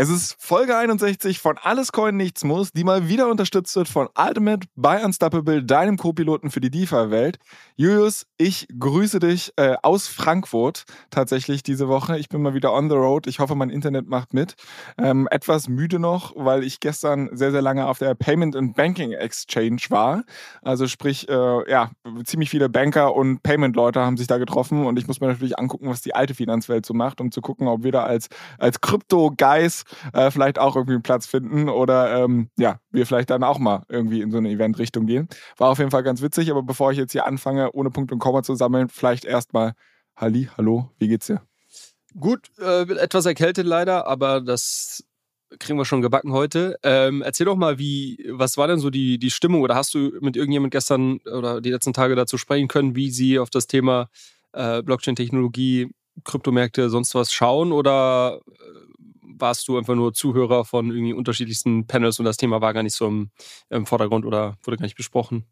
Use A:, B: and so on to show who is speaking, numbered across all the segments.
A: Es ist Folge 61 von Alles Coin Nichts Muss, die mal wieder unterstützt wird von Ultimate by Unstoppable, deinem Co-Piloten für die DeFi-Welt. Julius, ich grüße dich äh, aus Frankfurt tatsächlich diese Woche. Ich bin mal wieder on the road. Ich hoffe, mein Internet macht mit. Ähm, etwas müde noch, weil ich gestern sehr, sehr lange auf der Payment and Banking Exchange war. Also sprich, äh, ja, ziemlich viele Banker und Payment-Leute haben sich da getroffen und ich muss mir natürlich angucken, was die alte Finanzwelt so macht, um zu gucken, ob wir da als, als Krypto-Guys äh, vielleicht auch irgendwie einen Platz finden oder ähm, ja, wir vielleicht dann auch mal irgendwie in so eine Event-Richtung gehen. War auf jeden Fall ganz witzig, aber bevor ich jetzt hier anfange, ohne Punkt und Komma zu sammeln, vielleicht erstmal Halli, hallo, wie geht's dir?
B: Gut, äh, etwas erkältet leider, aber das kriegen wir schon gebacken heute. Ähm, erzähl doch mal, wie, was war denn so die, die Stimmung oder hast du mit irgendjemand gestern oder die letzten Tage dazu sprechen können, wie sie auf das Thema äh, Blockchain-Technologie, Kryptomärkte, sonst was schauen oder äh, warst du einfach nur Zuhörer von irgendwie unterschiedlichsten Panels und das Thema war gar nicht so im, im Vordergrund oder wurde gar nicht besprochen?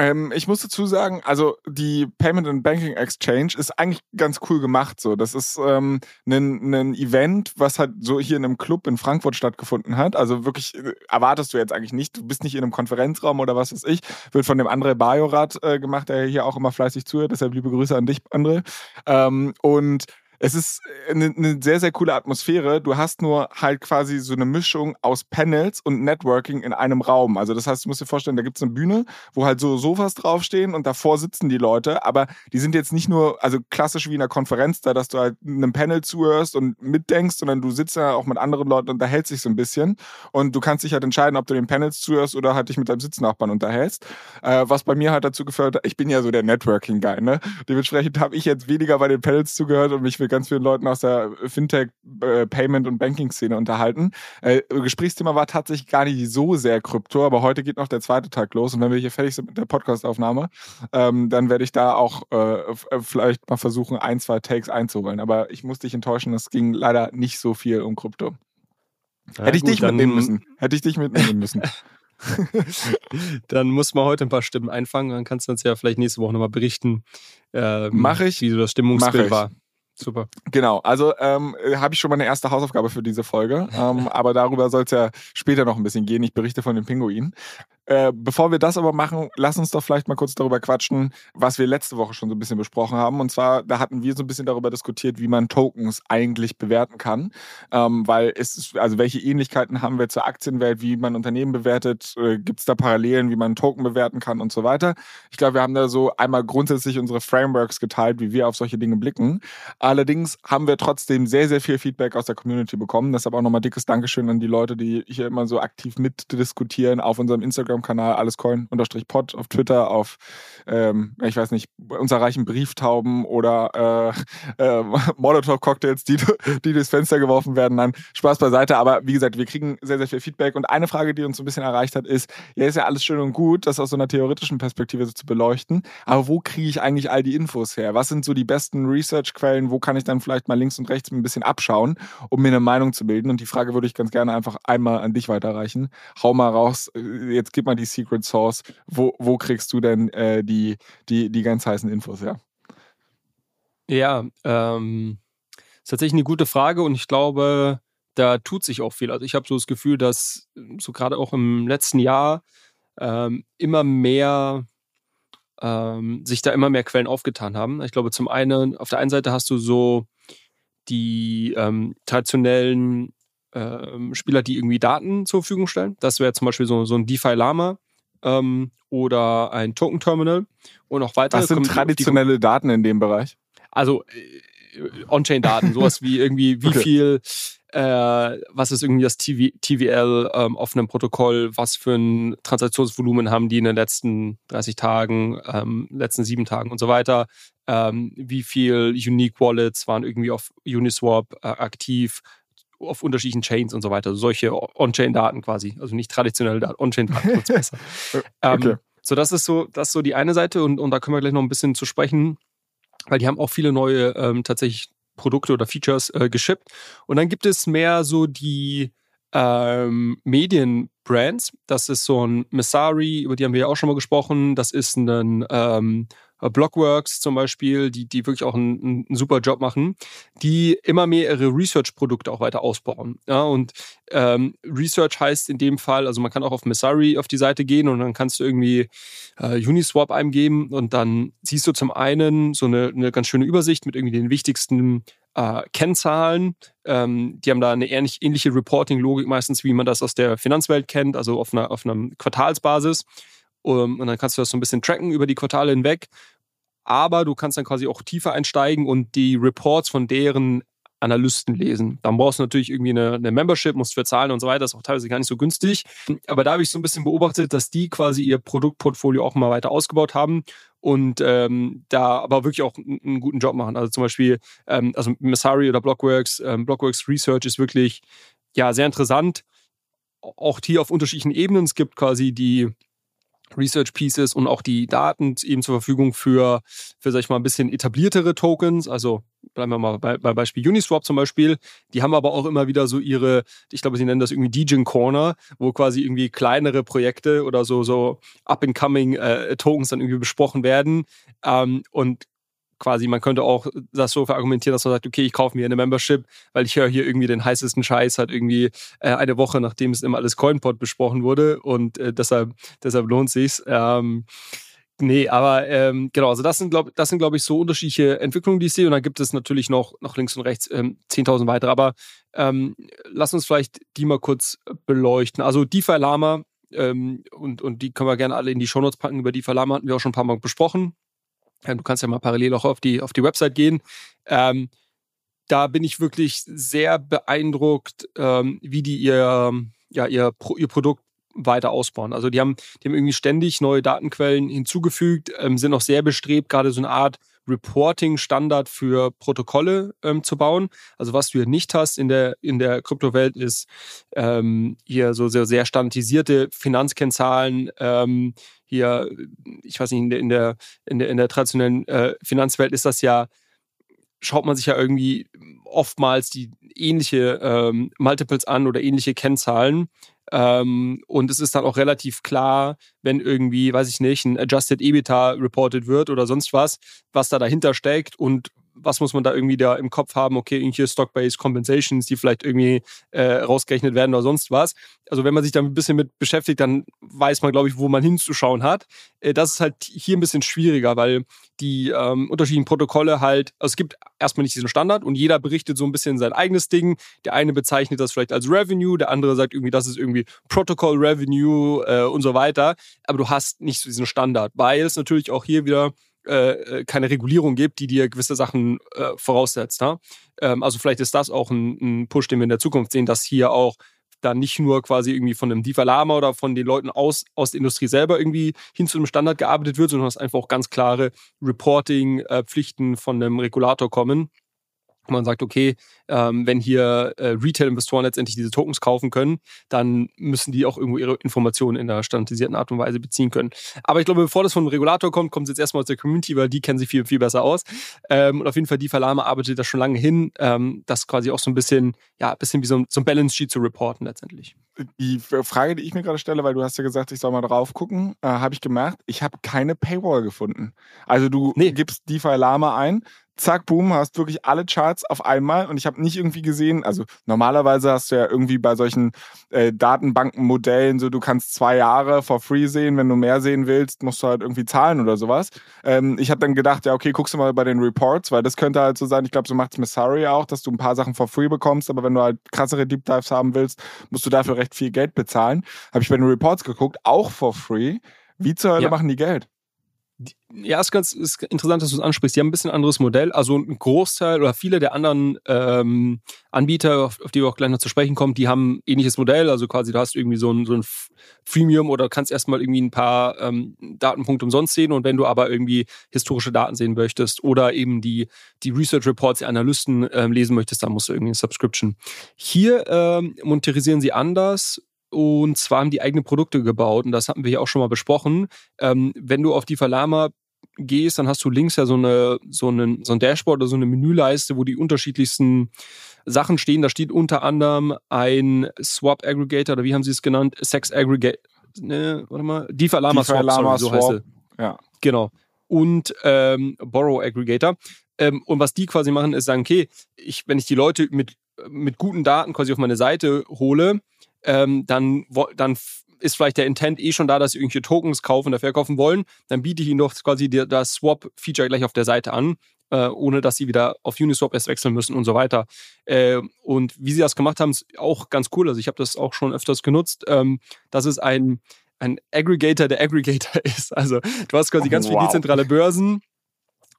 A: Ähm, ich muss dazu sagen, also die Payment and Banking Exchange ist eigentlich ganz cool gemacht. So, das ist ähm, ein, Event, was halt so hier in einem Club in Frankfurt stattgefunden hat. Also wirklich äh, erwartest du jetzt eigentlich nicht. Du bist nicht in einem Konferenzraum oder was weiß ich. Wird von dem André Bajorat äh, gemacht, der hier auch immer fleißig zuhört. Deshalb liebe Grüße an dich, André. Ähm, und es ist eine, äh, eine sehr, sehr coole Atmosphäre. Du hast nur halt quasi so eine Mischung aus Panels und Networking in einem Raum. Also das heißt, du musst dir vorstellen, da gibt es eine Bühne, wo halt so Sofas draufstehen und davor sitzen die Leute, aber die sind jetzt nicht nur, also klassisch wie in einer Konferenz da, dass du halt einem Panel zuhörst und mitdenkst, sondern du sitzt ja auch mit anderen Leuten und unterhältst dich so ein bisschen und du kannst dich halt entscheiden, ob du den Panels zuhörst oder halt dich mit deinem Sitznachbarn unterhältst. Äh, was bei mir halt dazu geführt hat, ich bin ja so der Networking-Guy, ne? Dementsprechend habe ich jetzt weniger bei den Panels zugehört und mich mit ganz vielen Leuten aus der Fintech, äh, Payment und Banking-Szene unterhalten. Äh, Gesprächsthema war tatsächlich gar nicht so sehr Krypto, aber heute geht noch der zweite Tag los und wenn wir hier fertig sind mit der Podcastaufnahme, ähm, dann werde ich da auch äh, äh, vielleicht mal versuchen, ein, zwei Takes einzuholen. Aber ich muss dich enttäuschen, es ging leider nicht so viel um Krypto. Ja, Hätte ich gut, dich mitnehmen müssen. Hätte ich dich mitnehmen müssen.
B: dann muss man heute ein paar Stimmen einfangen. Dann kannst du uns ja vielleicht nächste Woche nochmal berichten,
A: ähm, ich.
B: wie so das Stimmungsbild war.
A: Super. Genau, also ähm, habe ich schon mal eine erste Hausaufgabe für diese Folge, ähm, aber darüber soll es ja später noch ein bisschen gehen. Ich berichte von den Pinguinen. Äh, bevor wir das aber machen, lass uns doch vielleicht mal kurz darüber quatschen, was wir letzte Woche schon so ein bisschen besprochen haben. Und zwar, da hatten wir so ein bisschen darüber diskutiert, wie man Tokens eigentlich bewerten kann. Ähm, weil es ist, also welche Ähnlichkeiten haben wir zur Aktienwelt, wie man Unternehmen bewertet, äh, gibt es da Parallelen, wie man Token bewerten kann und so weiter. Ich glaube, wir haben da so einmal grundsätzlich unsere Frameworks geteilt, wie wir auf solche Dinge blicken. Allerdings haben wir trotzdem sehr, sehr viel Feedback aus der Community bekommen. Deshalb auch nochmal dickes Dankeschön an die Leute, die hier immer so aktiv mitdiskutieren auf unserem Instagram Instagram-Kanal allescoin-pod, auf Twitter, auf, ähm, ich weiß nicht, uns erreichen Brieftauben oder äh, äh, Molotow-Cocktails, die, die durchs Fenster geworfen werden. Nein, Spaß beiseite. Aber wie gesagt, wir kriegen sehr, sehr viel Feedback. Und eine Frage, die uns so ein bisschen erreicht hat, ist, ja, ist ja alles schön und gut, das aus so einer theoretischen Perspektive so zu beleuchten. Aber wo kriege ich eigentlich all die Infos her? Was sind so die besten Research-Quellen? Wo kann ich dann vielleicht mal links und rechts ein bisschen abschauen, um mir eine Meinung zu bilden? Und die Frage würde ich ganz gerne einfach einmal an dich weiterreichen. Hau mal raus. Jetzt gib mal die Secret Source. Wo, wo kriegst du denn äh, die, die, die ganz heißen Infos her?
B: Ja, ähm, ist tatsächlich eine gute Frage und ich glaube, da tut sich auch viel. Also ich habe so das Gefühl, dass so gerade auch im letzten Jahr ähm, immer mehr ähm, sich da immer mehr Quellen aufgetan haben. Ich glaube, zum einen, auf der einen Seite hast du so die ähm, traditionellen ähm, Spieler, die irgendwie Daten zur Verfügung stellen. Das wäre zum Beispiel so, so ein DeFi Lama ähm, oder ein Token Terminal und auch weitere.
A: Was sind traditionelle Daten in dem Bereich?
B: Also äh, On-Chain-Daten, sowas wie irgendwie, wie okay. viel äh, was ist irgendwie das TV, TVL ähm, auf einem Protokoll, was für ein Transaktionsvolumen haben die in den letzten 30 Tagen, ähm, letzten sieben Tagen und so weiter, ähm, wie viel Unique Wallets waren irgendwie auf Uniswap äh, aktiv, auf unterschiedlichen Chains und so weiter. Solche On-Chain-Daten quasi. Also nicht traditionelle Daten, On-Chain-Daten besser. Ähm, okay. so, das ist so, das ist so die eine Seite und, und da können wir gleich noch ein bisschen zu sprechen, weil die haben auch viele neue ähm, tatsächlich Produkte oder Features äh, geschippt. Und dann gibt es mehr so die ähm, Medienbrands. Das ist so ein Messari, über die haben wir ja auch schon mal gesprochen. Das ist ein ähm, äh, Blockworks zum Beispiel, die, die wirklich auch einen, einen super Job machen, die immer mehr ihre Research-Produkte auch weiter ausbauen. Ja, und ähm, Research heißt in dem Fall, also man kann auch auf Messari auf die Seite gehen und dann kannst du irgendwie äh, Uniswap eingeben und dann siehst du zum einen so eine, eine ganz schöne Übersicht mit irgendwie den wichtigsten äh, Kennzahlen. Ähm, die haben da eine ähnlich, ähnliche Reporting-Logik meistens, wie man das aus der Finanzwelt kennt, also auf einer, auf einer Quartalsbasis. Um, und dann kannst du das so ein bisschen tracken über die Quartale hinweg. Aber du kannst dann quasi auch tiefer einsteigen und die Reports von deren Analysten lesen. Dann brauchst du natürlich irgendwie eine, eine Membership, musst für zahlen und so weiter. Das ist auch teilweise gar nicht so günstig. Aber da habe ich so ein bisschen beobachtet, dass die quasi ihr Produktportfolio auch mal weiter ausgebaut haben und ähm, da aber wirklich auch einen, guten Job machen. Also zum Beispiel, ähm, also Messari oder Blockworks, ähm, Blockworks Research ist wirklich ja sehr interessant. Auch hier auf unterschiedlichen Ebenen. Es gibt quasi die Research Pieces und auch die Daten eben zur Verfügung für, für sag ich mal, ein bisschen etabliertere Tokens. Also bleiben wir mal bei, bei Beispiel Uniswap zum Beispiel. Die haben aber auch immer wieder so ihre, ich glaube, sie nennen das irgendwie DJ Corner, wo quasi irgendwie kleinere Projekte oder so, so up-and-coming äh, Tokens dann irgendwie besprochen werden. Ähm, und quasi, man könnte auch das so verargumentieren, dass man sagt, okay, ich kaufe mir eine Membership, weil ich höre hier irgendwie den heißesten Scheiß halt irgendwie äh, eine Woche, nachdem es immer alles CoinPod besprochen wurde und äh, deshalb, deshalb lohnt sich's. Ähm, nee, aber ähm, genau, also das sind, glaube glaube ich, so unterschiedliche Entwicklungen, die ich sehe und dann gibt es natürlich noch, noch links und rechts ähm, 10.000 weitere, aber ähm, lass uns vielleicht die mal kurz beleuchten. Also DeFi Lama ähm, und, und die können wir gerne alle in die Shownotes packen. Über DeFi Lama hatten wir auch schon ein paar Mal besprochen. Du kannst ja mal parallel auch auf die, auf die Website gehen. Ähm, da bin ich wirklich sehr beeindruckt, ähm, wie die ihr, ja, ihr, ihr Produkt weiter ausbauen. Also die haben, die haben irgendwie ständig neue Datenquellen hinzugefügt, ähm, sind auch sehr bestrebt, gerade so eine Art Reporting-Standard für Protokolle ähm, zu bauen. Also was du hier nicht hast in der, in der Kryptowelt ist ähm, hier so sehr, sehr standardisierte Finanzkennzahlen, ähm, hier, ich weiß nicht, in der, in der, in der, in der traditionellen äh, Finanzwelt ist das ja, schaut man sich ja irgendwie oftmals die ähnliche ähm, Multiples an oder ähnliche Kennzahlen. Ähm, und es ist dann auch relativ klar, wenn irgendwie, weiß ich nicht, ein Adjusted EBITDA reported wird oder sonst was, was da dahinter steckt und was muss man da irgendwie da im Kopf haben? Okay, hier Stock-Based Compensations, die vielleicht irgendwie äh, rausgerechnet werden oder sonst was. Also wenn man sich da ein bisschen mit beschäftigt, dann weiß man, glaube ich, wo man hinzuschauen hat. Äh, das ist halt hier ein bisschen schwieriger, weil die ähm, unterschiedlichen Protokolle halt, also es gibt erstmal nicht diesen Standard und jeder berichtet so ein bisschen sein eigenes Ding. Der eine bezeichnet das vielleicht als Revenue, der andere sagt irgendwie, das ist irgendwie Protocol Revenue äh, und so weiter. Aber du hast nicht so diesen Standard, weil es natürlich auch hier wieder äh, äh, keine Regulierung gibt, die dir gewisse Sachen äh, voraussetzt. Ne? Ähm, also vielleicht ist das auch ein, ein, Push, den wir in der Zukunft sehen, dass hier auch dann nicht nur quasi irgendwie von einem DeFi Lama oder von den Leuten aus, aus der Industrie selber irgendwie hin zu einem Standard gearbeitet wird, sondern dass einfach auch ganz klare Reporting-Pflichten von einem Regulator kommen wo man sagt, okay, ähm, wenn hier äh, Retail-Investoren letztendlich diese Tokens kaufen können, dann müssen die auch irgendwo ihre Informationen in einer standardisierten Art und Weise beziehen können. Aber ich glaube, bevor das vom Regulator kommt, kommt es jetzt erstmal aus der Community, weil die kennen sich viel, viel besser aus. Ähm, und auf jeden Fall, die Verlame arbeitet da schon lange hin, ähm, das quasi auch so ein bisschen, ja, ein bisschen wie so ein, so ein Balance Sheet zu reporten letztendlich.
A: Die Frage, die ich mir gerade stelle, weil du hast ja gesagt, ich soll mal drauf gucken, äh, habe ich gemerkt, ich habe keine Paywall gefunden. Also du nee. gibst DeFi Lama ein, zack, boom, hast wirklich alle Charts auf einmal und ich habe nicht irgendwie gesehen, also normalerweise hast du ja irgendwie bei solchen äh, Datenbankenmodellen so, du kannst zwei Jahre for free sehen, wenn du mehr sehen willst, musst du halt irgendwie zahlen oder sowas. Ähm, ich habe dann gedacht, ja, okay, guckst du mal bei den Reports, weil das könnte halt so sein, ich glaube, so macht es Messari auch, dass du ein paar Sachen for free bekommst, aber wenn du halt krassere Deep Dives haben willst, musst du dafür recht viel Geld bezahlen. Habe ich bei den Reports geguckt, auch for free. Wie zur Hölle ja. machen die Geld?
B: Ja, ist ganz ist interessant, dass du es ansprichst. Die haben ein bisschen anderes Modell. Also ein Großteil oder viele der anderen ähm, Anbieter, auf, auf, die wir auch gleich noch zu sprechen kommen, die haben ähnliches Modell. Also quasi, du hast irgendwie so ein, so ein Freemium oder kannst erstmal irgendwie ein paar ähm, Datenpunkte umsonst sehen. Und wenn du aber irgendwie historische Daten sehen möchtest oder eben die, die Research Reports der Analysten ähm, lesen möchtest, dann musst du irgendwie eine Subscription. Hier ähm, monetarisieren sie anders und zwar haben die eigene Produkte gebaut und das hatten wir ja auch schon mal besprochen. Ähm, wenn du auf die Verlama gehst, dann hast du links ja so eine so einen so ein Dashboard oder so eine Menüleiste, wo die unterschiedlichsten Sachen stehen. Da steht unter anderem ein Swap Aggregator oder wie haben sie es genannt? Sex Aggregator. Ne, warte mal. DeFi Lama Swap, sorry, so heißt es. Ja. Genau. Und ähm, Borrow Aggregator. Ähm, und was die quasi machen, ist sagen, okay, ich, wenn ich die Leute mit, mit guten Daten quasi auf meine Seite hole, ähm, dann, dann ist vielleicht der Intent eh schon da, dass sie irgendwelche Tokens kaufen oder verkaufen wollen, dann biete ich ihnen doch quasi das Swap-Feature gleich auf der Seite an, äh, ohne dass sie wieder auf Uniswap erst wechseln müssen und so weiter. Äh, und wie sie das gemacht haben, ist auch ganz cool. Also ich habe das auch schon öfters genutzt. Ähm, das ist ein, ein Aggregator, der Aggregator ist. Also du hast quasi ganz wow. viele dezentrale Börsen,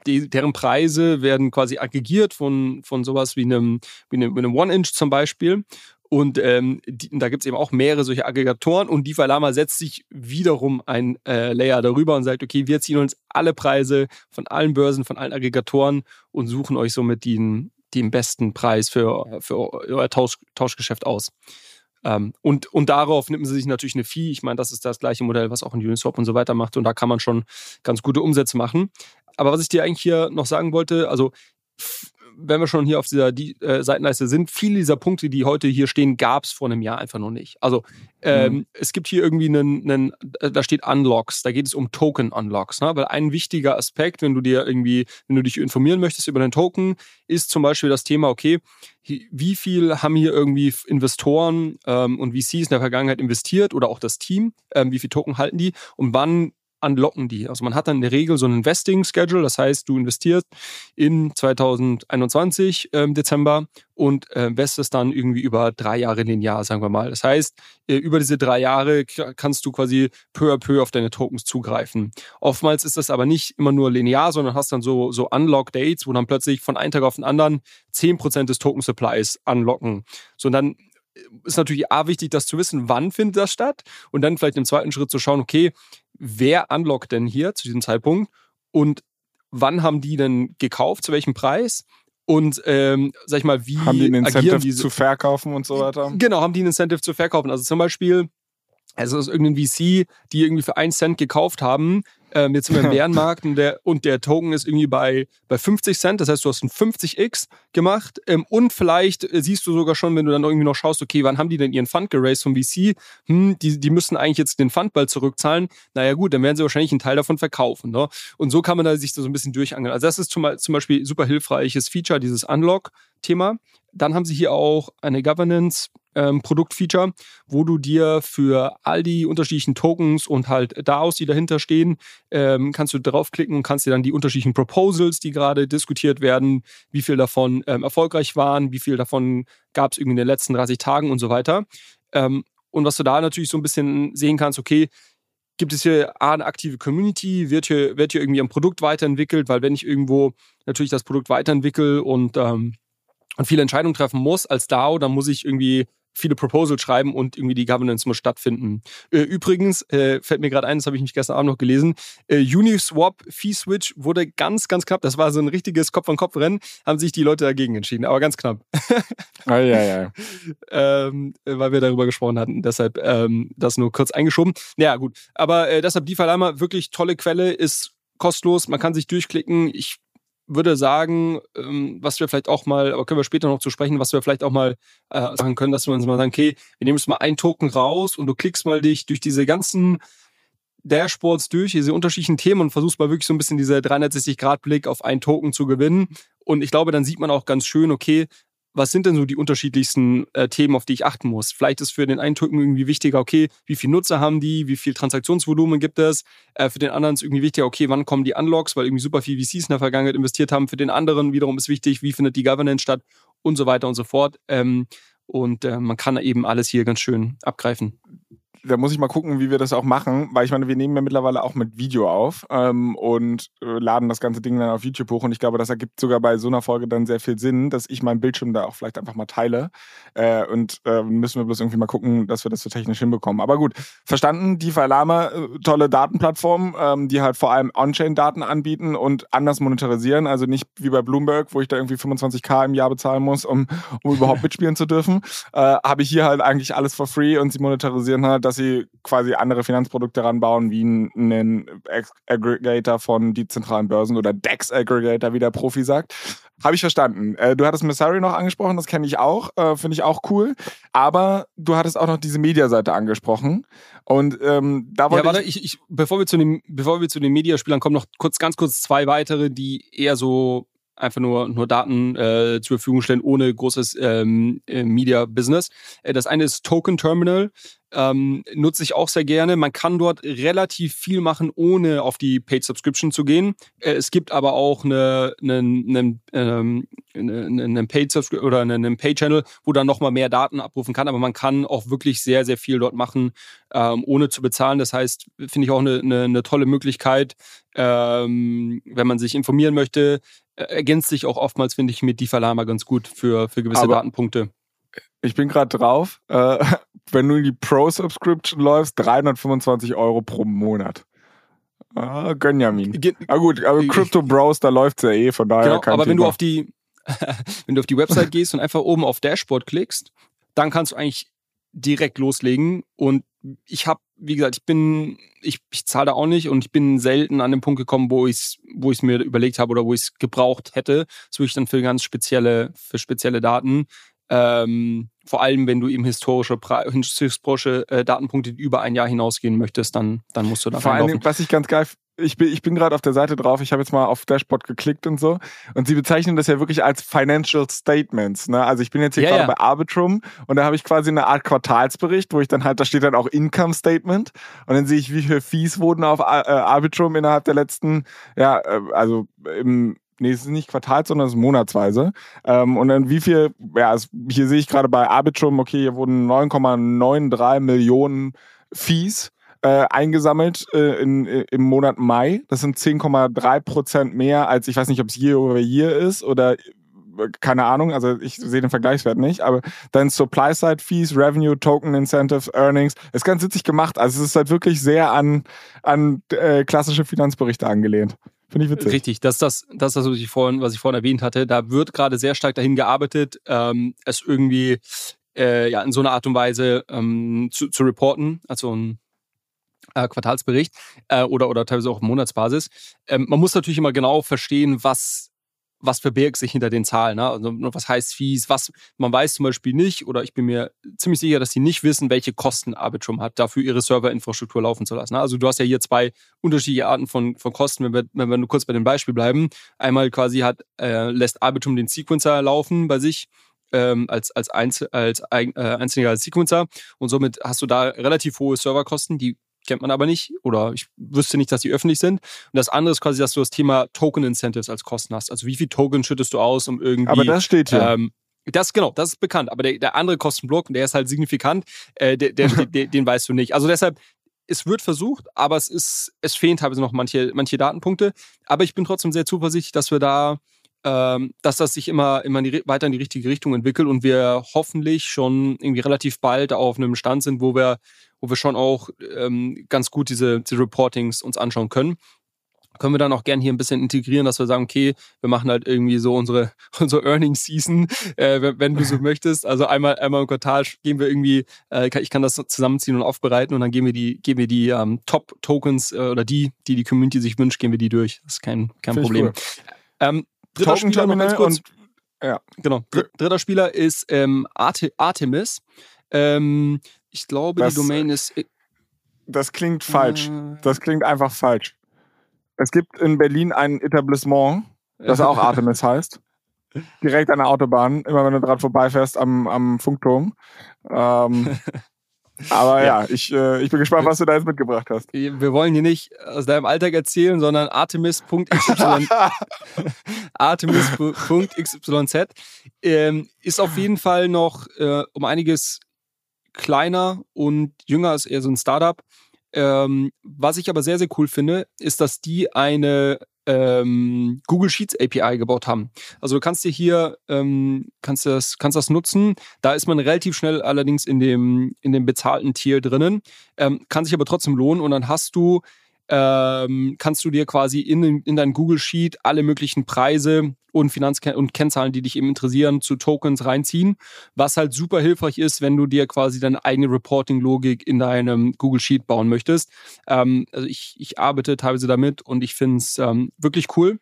B: die, deren Preise werden quasi aggregiert von, von sowas wie einem, wie einem, einem One-Inch zum Beispiel. Und ähm, die, da gibt es eben auch mehrere solche Aggregatoren und DeFi Lama setzt sich wiederum ein äh, Layer darüber und sagt, okay, wir ziehen uns alle Preise von allen Börsen, von allen Aggregatoren und suchen euch somit den, den besten Preis für, für euer Tausch, Tauschgeschäft aus. Ähm, und, und darauf nimmt sie sich natürlich eine Fee. Ich meine, das ist das gleiche Modell, was auch in Uniswap und so weiter macht. Und da kann man schon ganz gute Umsätze machen. Aber was ich dir eigentlich hier noch sagen wollte, also wenn wir schon hier auf dieser die, äh, Seitenleiste sind, viele dieser Punkte, die heute hier stehen, gab es vor einem Jahr einfach noch nicht. Also ähm, mhm. es gibt hier irgendwie einen, einen, da steht Unlocks, da geht es um Token-Unlocks, ne? weil ein wichtiger Aspekt, wenn du dir irgendwie, wenn du dich informieren möchtest über den Token, ist zum Beispiel das Thema, okay, wie viel haben hier irgendwie Investoren ähm, und VCs in der Vergangenheit investiert oder auch das Team, ähm, wie viel Token halten die und wann unlocken die. Also man hat dann in der Regel so ein Investing-Schedule, das heißt, du investierst in 2021 ähm, Dezember und äh, investest dann irgendwie über drei Jahre linear, sagen wir mal. Das heißt, äh, über diese drei Jahre kannst du quasi peu à peu auf deine Tokens zugreifen. Oftmals ist das aber nicht immer nur linear, sondern hast dann so, so Unlock-Dates, wo dann plötzlich von einem Tag auf den anderen 10% des Token-Supplies unlocken. So, und dann ist natürlich A wichtig, das zu wissen, wann findet das statt und dann vielleicht im zweiten Schritt zu schauen, okay, wer unlockt denn hier zu diesem Zeitpunkt und wann haben die denn gekauft, zu welchem Preis und ähm, sag ich mal, wie
A: haben die ein Incentive diese, zu verkaufen und so weiter?
B: Genau, haben die ein Incentive zu verkaufen. Also zum Beispiel, also ist irgendein VC, die irgendwie für einen Cent gekauft haben, ähm, jetzt sind wir im Bärenmarkt und der, und der Token ist irgendwie bei, bei 50 Cent. Das heißt, du hast ein 50x gemacht. Ähm, und vielleicht äh, siehst du sogar schon, wenn du dann irgendwie noch schaust, okay, wann haben die denn ihren Fund geraced vom VC? Hm, die, die müssen eigentlich jetzt den Fund bald zurückzahlen. Naja, gut, dann werden sie wahrscheinlich einen Teil davon verkaufen. Ne? Und so kann man da sich so ein bisschen durchangeln. Also, das ist zum, zum Beispiel super hilfreiches Feature, dieses Unlock-Thema. Dann haben sie hier auch eine Governance ähm, Produktfeature, wo du dir für all die unterschiedlichen Tokens und halt DAOs, die dahinter stehen, ähm, kannst du draufklicken und kannst dir dann die unterschiedlichen Proposals, die gerade diskutiert werden, wie viel davon ähm, erfolgreich waren, wie viel davon gab es irgendwie in den letzten 30 Tagen und so weiter. Ähm, und was du da natürlich so ein bisschen sehen kannst, okay, gibt es hier A, eine aktive Community, wird hier, wird hier irgendwie ein Produkt weiterentwickelt, weil wenn ich irgendwo natürlich das Produkt weiterentwickle und ähm, und viele Entscheidungen treffen muss als DAO, dann muss ich irgendwie viele Proposals schreiben und irgendwie die Governance muss stattfinden. Äh, übrigens, äh, fällt mir gerade ein, das habe ich mich gestern Abend noch gelesen, äh, Uniswap Fee Switch wurde ganz, ganz knapp, das war so ein richtiges Kopf-an-Kopf-Rennen, haben sich die Leute dagegen entschieden, aber ganz knapp.
A: ah, ja, ja.
B: ähm, weil wir darüber gesprochen hatten, deshalb ähm, das nur kurz eingeschoben. Ja, gut, aber äh, deshalb DeFi Lama, wirklich tolle Quelle, ist kostenlos, man kann sich durchklicken. Ich würde sagen, ähm, was wir vielleicht auch mal, aber können wir später noch zu sprechen, was wir vielleicht auch mal äh, sagen können, dass wir uns mal sagen, okay, wir nehmen jetzt mal einen Token raus und du klickst mal dich durch diese ganzen Dashboards durch, diese unterschiedlichen Themen und versuchst mal wirklich so ein bisschen diese 360-Grad-Blick auf einen Token zu gewinnen. Und ich glaube, dann sieht man auch ganz schön, okay, was sind denn so die unterschiedlichsten äh, Themen, auf die ich achten muss? Vielleicht ist für den einen Token irgendwie wichtiger, okay, wie viel Nutzer haben die, wie viel Transaktionsvolumen gibt es? Äh, für den anderen ist irgendwie wichtiger, okay, wann kommen die Unlocks, weil irgendwie super viel VCs in der Vergangenheit investiert haben. Für den anderen wiederum ist wichtig, wie findet die Governance statt und so weiter und so fort. Ähm, und äh, man kann eben alles hier ganz schön abgreifen.
A: Da muss ich mal gucken, wie wir das auch machen, weil ich meine, wir nehmen ja mittlerweile auch mit Video auf ähm, und äh, laden das ganze Ding dann auf YouTube hoch und ich glaube, das ergibt sogar bei so einer Folge dann sehr viel Sinn, dass ich meinen Bildschirm da auch vielleicht einfach mal teile äh, und äh, müssen wir bloß irgendwie mal gucken, dass wir das so technisch hinbekommen. Aber gut, verstanden, die Alarma, äh, tolle Datenplattform, ähm, die halt vor allem On-Chain-Daten anbieten und anders monetarisieren, also nicht wie bei Bloomberg, wo ich da irgendwie 25k im Jahr bezahlen muss, um, um überhaupt mitspielen zu dürfen, äh, habe ich hier halt eigentlich alles for free und sie monetarisieren halt, dass sie quasi andere Finanzprodukte ranbauen, wie einen Aggregator von dezentralen Börsen oder DEX-Aggregator, wie der Profi sagt. Habe ich verstanden. Äh, du hattest Messari noch angesprochen, das kenne ich auch, äh, finde ich auch cool. Aber du hattest auch noch diese Mediaseite angesprochen. Und ähm, da wollte
B: ja, warte, ich, ich, bevor wir zu den, bevor wir zu den Mediaspielern kommen, noch kurz, ganz kurz zwei weitere, die eher so einfach nur, nur Daten äh, zur Verfügung stellen, ohne großes ähm, äh, Media-Business. Äh, das eine ist Token Terminal. Ähm, nutze ich auch sehr gerne. Man kann dort relativ viel machen, ohne auf die Paid Subscription zu gehen. Äh, es gibt aber auch eine, eine, eine, ähm, eine, eine Paid Subscription oder einen Pay Channel, wo dann nochmal mehr Daten abrufen kann. Aber man kann auch wirklich sehr, sehr viel dort machen, ähm, ohne zu bezahlen. Das heißt, finde ich auch eine tolle Möglichkeit, ähm, wenn man sich informieren möchte. Äh, ergänzt sich auch oftmals, finde ich, mit DeFi Lama ganz gut für, für gewisse aber Datenpunkte.
A: Ich bin gerade drauf. Äh, wenn du in die Pro-Subscription läufst, 325 Euro pro Monat. Ah, Gönjamin. Ge ah gut, aber Crypto Bros, da läuft's ja eh, von daher
B: genau, kein Aber Thema. wenn du auf die, wenn du auf die Website gehst und einfach oben auf Dashboard klickst, dann kannst du eigentlich direkt loslegen. Und ich habe, wie gesagt, ich bin, ich, ich zahle da auch nicht und ich bin selten an den Punkt gekommen, wo ich es wo ich's mir überlegt habe oder wo ich es gebraucht hätte. Das würde ich dann für ganz spezielle, für spezielle Daten. Ähm, vor allem, wenn du eben historische, historische äh, Datenpunkte über ein Jahr hinausgehen möchtest, dann, dann musst du da
A: Vor allem, was ich ganz geil ich bin, ich bin gerade auf der Seite drauf, ich habe jetzt mal auf Dashboard geklickt und so. Und sie bezeichnen das ja wirklich als Financial Statements. Ne? Also ich bin jetzt hier ja, gerade ja. bei Arbitrum und da habe ich quasi eine Art Quartalsbericht, wo ich dann halt, da steht dann auch Income Statement und dann sehe ich, wie viele Fees wurden auf äh, Arbitrum innerhalb der letzten, ja, äh, also im nee, es ist nicht quartals, sondern es ist monatsweise. Ähm, und dann wie viel, ja, es, hier sehe ich gerade bei Arbitrum, okay, hier wurden 9,93 Millionen Fees äh, eingesammelt äh, in, äh, im Monat Mai. Das sind 10,3 Prozent mehr als, ich weiß nicht, ob es Year over Year ist oder äh, keine Ahnung, also ich sehe den Vergleichswert nicht, aber dann Supply-Side-Fees, Revenue, Token Incentives, Earnings, ist ganz witzig gemacht. Also es ist halt wirklich sehr an, an äh, klassische Finanzberichte angelehnt. Finde ich witzig.
B: Richtig, das ist das, das, das was, ich vorhin, was ich vorhin erwähnt hatte. Da wird gerade sehr stark dahin gearbeitet, ähm, es irgendwie äh, ja, in so einer Art und Weise ähm, zu, zu reporten, also ein äh, Quartalsbericht äh, oder, oder teilweise auch Monatsbasis. Ähm, man muss natürlich immer genau verstehen, was was verbirgt sich hinter den Zahlen. Ne? Also, was heißt Fees? Was man weiß zum Beispiel nicht, oder ich bin mir ziemlich sicher, dass sie nicht wissen, welche Kosten Arbitrum hat, dafür ihre Serverinfrastruktur laufen zu lassen. Ne? Also du hast ja hier zwei unterschiedliche Arten von, von Kosten, wenn wir, wenn wir nur kurz bei dem Beispiel bleiben. Einmal quasi hat, äh, lässt Arbitrum den Sequencer laufen bei sich ähm, als, als, Einzel, als äh, einzelner Sequencer und somit hast du da relativ hohe Serverkosten, die kennt man aber nicht oder ich wüsste nicht, dass die öffentlich sind. Und das andere ist quasi, dass du das Thema Token Incentives als Kosten hast. Also wie viel Token schüttest du aus, um irgendwie.
A: Aber das steht hier.
B: Ähm, das genau, das ist bekannt. Aber der, der andere Kostenblock, der ist halt signifikant, äh, der, der, den, den weißt du nicht. Also deshalb, es wird versucht, aber es ist, es fehlen teilweise noch manche, manche Datenpunkte. Aber ich bin trotzdem sehr zuversichtlich, dass wir da ähm, dass das sich immer, immer in die, weiter in die richtige Richtung entwickelt und wir hoffentlich schon irgendwie relativ bald auf einem Stand sind, wo wir, wo wir schon auch ähm, ganz gut diese, diese Reportings uns anschauen können. Können wir dann auch gern hier ein bisschen integrieren, dass wir sagen, okay, wir machen halt irgendwie so unsere, unsere Earnings Season, äh, wenn, wenn, du so möchtest. Also einmal, einmal im Quartal gehen wir irgendwie, äh, ich kann das zusammenziehen und aufbereiten und dann gehen wir die, gehen wir die ähm, Top-Tokens äh, oder die, die die Community sich wünscht, gehen wir die durch. Das ist kein, kein Problem. Cool. Ähm, dritter Token Spieler noch ganz kurz. Und, ja. Genau. Dritter Spieler ist ähm, Arte Artemis. Ähm, ich glaube, das, die Domain ist. Äh,
A: das klingt falsch. Äh, das klingt einfach falsch. Es gibt in Berlin ein Etablissement, das auch Artemis heißt. Direkt an der Autobahn, immer wenn du dran vorbeifährst am, am Funkturm. Ähm, Aber ja, ja ich, äh, ich bin gespannt, was du da jetzt mitgebracht hast.
B: Wir wollen hier nicht aus deinem Alltag erzählen, sondern Artemis.xyz Artemis.xyz ähm, ist auf jeden Fall noch äh, um einiges kleiner und jünger, ist eher so ein Startup. Ähm, was ich aber sehr, sehr cool finde, ist, dass die eine ähm, Google Sheets API gebaut haben. Also du kannst dir hier ähm, kannst das kannst das nutzen. Da ist man relativ schnell allerdings in dem in dem bezahlten Tier drinnen, ähm, kann sich aber trotzdem lohnen und dann hast du ähm, kannst du dir quasi in, in dein Google Sheet alle möglichen Preise und Finanz- und Kennzahlen, die dich eben interessieren, zu Tokens reinziehen, was halt super hilfreich ist, wenn du dir quasi deine eigene Reporting-Logik in deinem Google Sheet bauen möchtest. Ähm, also ich, ich arbeite teilweise damit und ich finde es ähm, wirklich cool.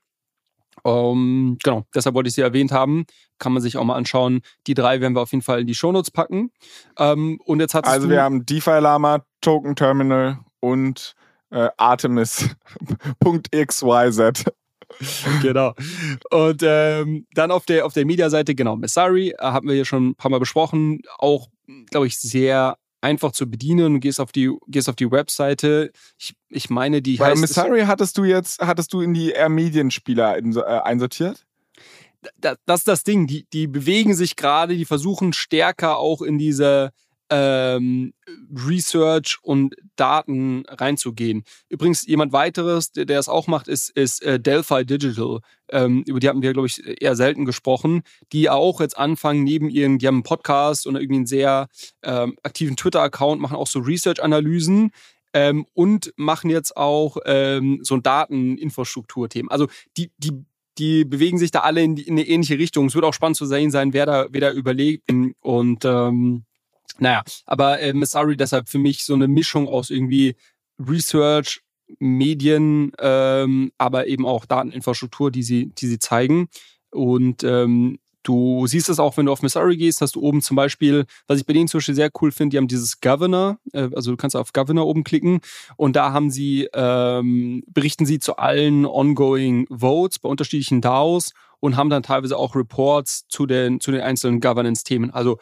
B: Um, ähm, genau, deshalb wollte ich sie erwähnt haben. Kann man sich auch mal anschauen. Die drei werden wir auf jeden Fall in die Shownotes packen. Um, ähm, und jetzt hat
A: Also wir haben DeFi Lama, Token Terminal und äh, Artemis.xyz.
B: genau. Und ähm, dann auf der, auf der Media-Seite, genau, Messari, äh, haben wir hier schon ein paar Mal besprochen. Auch, glaube ich, sehr einfach zu bedienen. Du gehst auf die, gehst auf die Webseite. Ich, ich meine, die
A: Bei heißt. Messari hattest du jetzt, hattest du in die eher Medienspieler äh, einsortiert?
B: Das, das ist das Ding. Die, die bewegen sich gerade, die versuchen stärker auch in diese ähm, Research und Daten reinzugehen. Übrigens, jemand weiteres, der, der es auch macht, ist, ist äh, Delphi Digital. Ähm, über die haben wir, glaube ich, eher selten gesprochen, die auch jetzt anfangen, neben ihren, die haben einen Podcast und irgendwie einen sehr ähm, aktiven Twitter-Account, machen auch so Research-Analysen. Ähm, und machen jetzt auch ähm, so ein Dateninfrastrukturthemen. Also die, die die bewegen sich da alle in, die, in, eine ähnliche Richtung. Es wird auch spannend zu sehen sein, wer da, wer da überlegt. Und ähm, naja, aber äh, Messari deshalb für mich so eine Mischung aus irgendwie Research, Medien, ähm, aber eben auch Dateninfrastruktur, die sie, die sie zeigen. Und ähm, du siehst es auch, wenn du auf Messari gehst, hast du oben zum Beispiel, was ich bei denen zum Beispiel sehr cool finde, die haben dieses Governor, äh, also du kannst auf Governor oben klicken und da haben sie, ähm, berichten sie zu allen ongoing Votes bei unterschiedlichen DAOs und haben dann teilweise auch Reports zu den, zu den einzelnen Governance-Themen. Also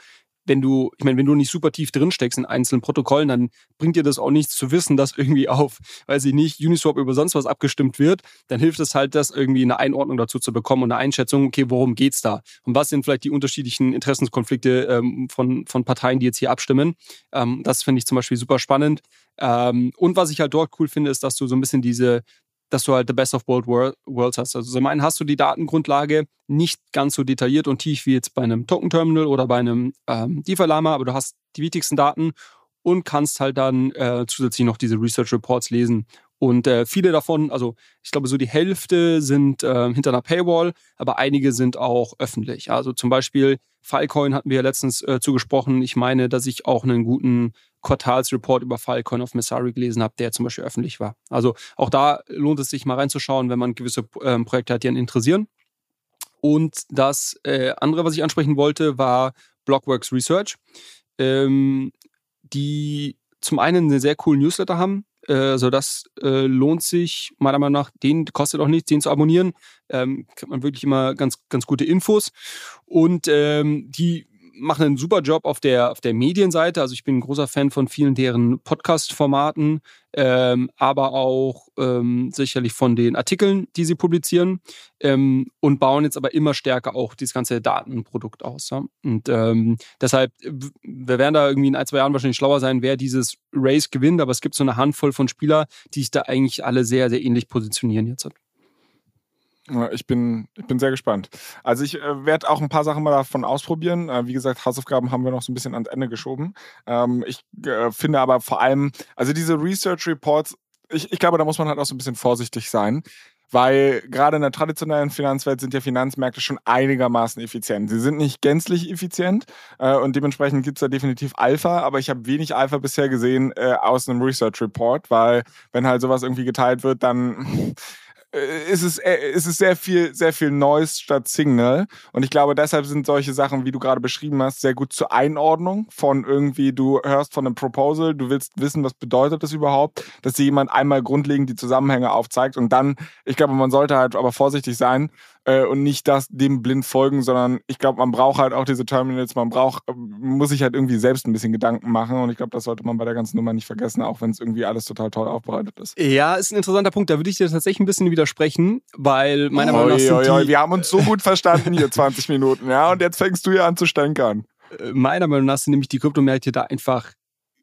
B: wenn du, ich meine, wenn du nicht super tief drin steckst in einzelnen Protokollen, dann bringt dir das auch nichts zu wissen, dass irgendwie auf, weiß ich nicht, Uniswap über sonst was abgestimmt wird. Dann hilft es halt, das irgendwie eine Einordnung dazu zu bekommen und eine Einschätzung, okay, worum geht's da? Und was sind vielleicht die unterschiedlichen Interessenskonflikte ähm, von, von Parteien, die jetzt hier abstimmen? Ähm, das finde ich zum Beispiel super spannend. Ähm, und was ich halt dort cool finde, ist, dass du so ein bisschen diese, dass du halt the best of both worlds hast. Also zum einen hast du die Datengrundlage nicht ganz so detailliert und tief wie jetzt bei einem Token-Terminal oder bei einem ähm, DeFi-Lama, aber du hast die wichtigsten Daten und kannst halt dann äh, zusätzlich noch diese Research Reports lesen. Und äh, viele davon, also ich glaube, so die Hälfte sind äh, hinter einer Paywall, aber einige sind auch öffentlich. Also zum Beispiel Filecoin hatten wir ja letztens äh, zugesprochen. Ich meine, dass ich auch einen guten Quartalsreport über Filecoin auf Messari gelesen habe, der zum Beispiel öffentlich war. Also auch da lohnt es sich mal reinzuschauen, wenn man gewisse ähm, Projekte hat, die einen interessieren. Und das äh, andere, was ich ansprechen wollte, war Blockworks Research, ähm, die zum einen einen sehr coolen Newsletter haben. Also das äh, lohnt sich meiner Meinung nach, den kostet auch nichts, den zu abonnieren. Ähm, kriegt man wirklich immer ganz, ganz gute Infos. Und ähm, die machen einen super Job auf der, auf der Medienseite. Also ich bin ein großer Fan von vielen deren Podcast-Formaten, ähm, aber auch ähm, sicherlich von den Artikeln, die sie publizieren ähm, und bauen jetzt aber immer stärker auch dieses ganze Datenprodukt aus. Ja? Und ähm, deshalb, wir werden da irgendwie in ein, zwei Jahren wahrscheinlich schlauer sein, wer dieses Race gewinnt, aber es gibt so eine Handvoll von Spielern, die sich da eigentlich alle sehr, sehr ähnlich positionieren jetzt.
A: Ich bin, ich bin sehr gespannt. Also ich äh, werde auch ein paar Sachen mal davon ausprobieren. Äh, wie gesagt, Hausaufgaben haben wir noch so ein bisschen ans Ende geschoben. Ähm, ich äh, finde aber vor allem, also diese Research Reports, ich, ich glaube, da muss man halt auch so ein bisschen vorsichtig sein. Weil gerade in der traditionellen Finanzwelt sind ja Finanzmärkte schon einigermaßen effizient. Sie sind nicht gänzlich effizient äh, und dementsprechend gibt es da definitiv Alpha, aber ich habe wenig Alpha bisher gesehen äh, aus einem Research Report, weil wenn halt sowas irgendwie geteilt wird, dann äh, ist es, äh, ist es sehr viel, sehr viel Noise statt Signal. Und ich glaube, deshalb sind solche Sachen, wie du gerade beschrieben hast, sehr gut zur Einordnung von irgendwie, du hörst von einem Proposal, du willst wissen, was bedeutet das überhaupt, dass dir jemand einmal grundlegend die Zusammenhänge aufzeigt und dann, ich glaube, man sollte halt aber vorsichtig sein, äh, und nicht das dem blind folgen, sondern ich glaube, man braucht halt auch diese Terminals, man braucht, äh, muss sich halt irgendwie selbst ein bisschen Gedanken machen und ich glaube, das sollte man bei der ganzen Nummer nicht vergessen, auch wenn es irgendwie alles total toll aufbereitet ist.
B: Ja, ist ein interessanter Punkt, da würde ich dir tatsächlich ein bisschen widersprechen, weil meiner Meinung nach sind
A: oi, Wir haben uns so gut verstanden hier 20 Minuten, ja, und jetzt fängst du ja an zu stänkern.
B: äh, meiner Meinung nach sind nämlich die Kryptomärkte da einfach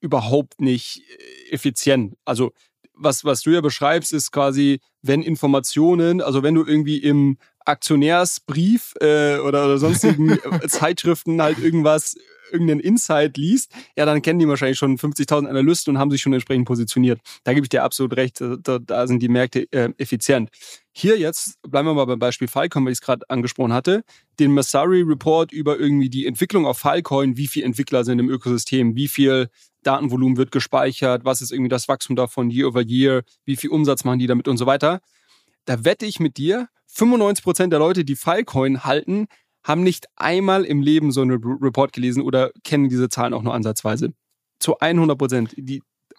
B: überhaupt nicht äh, effizient. Also was, was du ja beschreibst, ist quasi, wenn Informationen, also wenn du irgendwie im Aktionärsbrief äh, oder, oder sonstigen Zeitschriften halt irgendwas irgendeinen Insight liest, ja, dann kennen die wahrscheinlich schon 50.000 Analysten und haben sich schon entsprechend positioniert. Da gebe ich dir absolut recht, da, da sind die Märkte äh, effizient. Hier jetzt, bleiben wir mal beim Beispiel Filecoin, weil ich es gerade angesprochen hatte, den Masari Report über irgendwie die Entwicklung auf Filecoin, wie viele Entwickler sind im Ökosystem, wie viel Datenvolumen wird gespeichert, was ist irgendwie das Wachstum davon year over year, wie viel Umsatz machen die damit und so weiter. Da wette ich mit dir, 95% der Leute, die Filecoin halten, haben nicht einmal im Leben so einen Report gelesen oder kennen diese Zahlen auch nur ansatzweise. Zu 100 Prozent.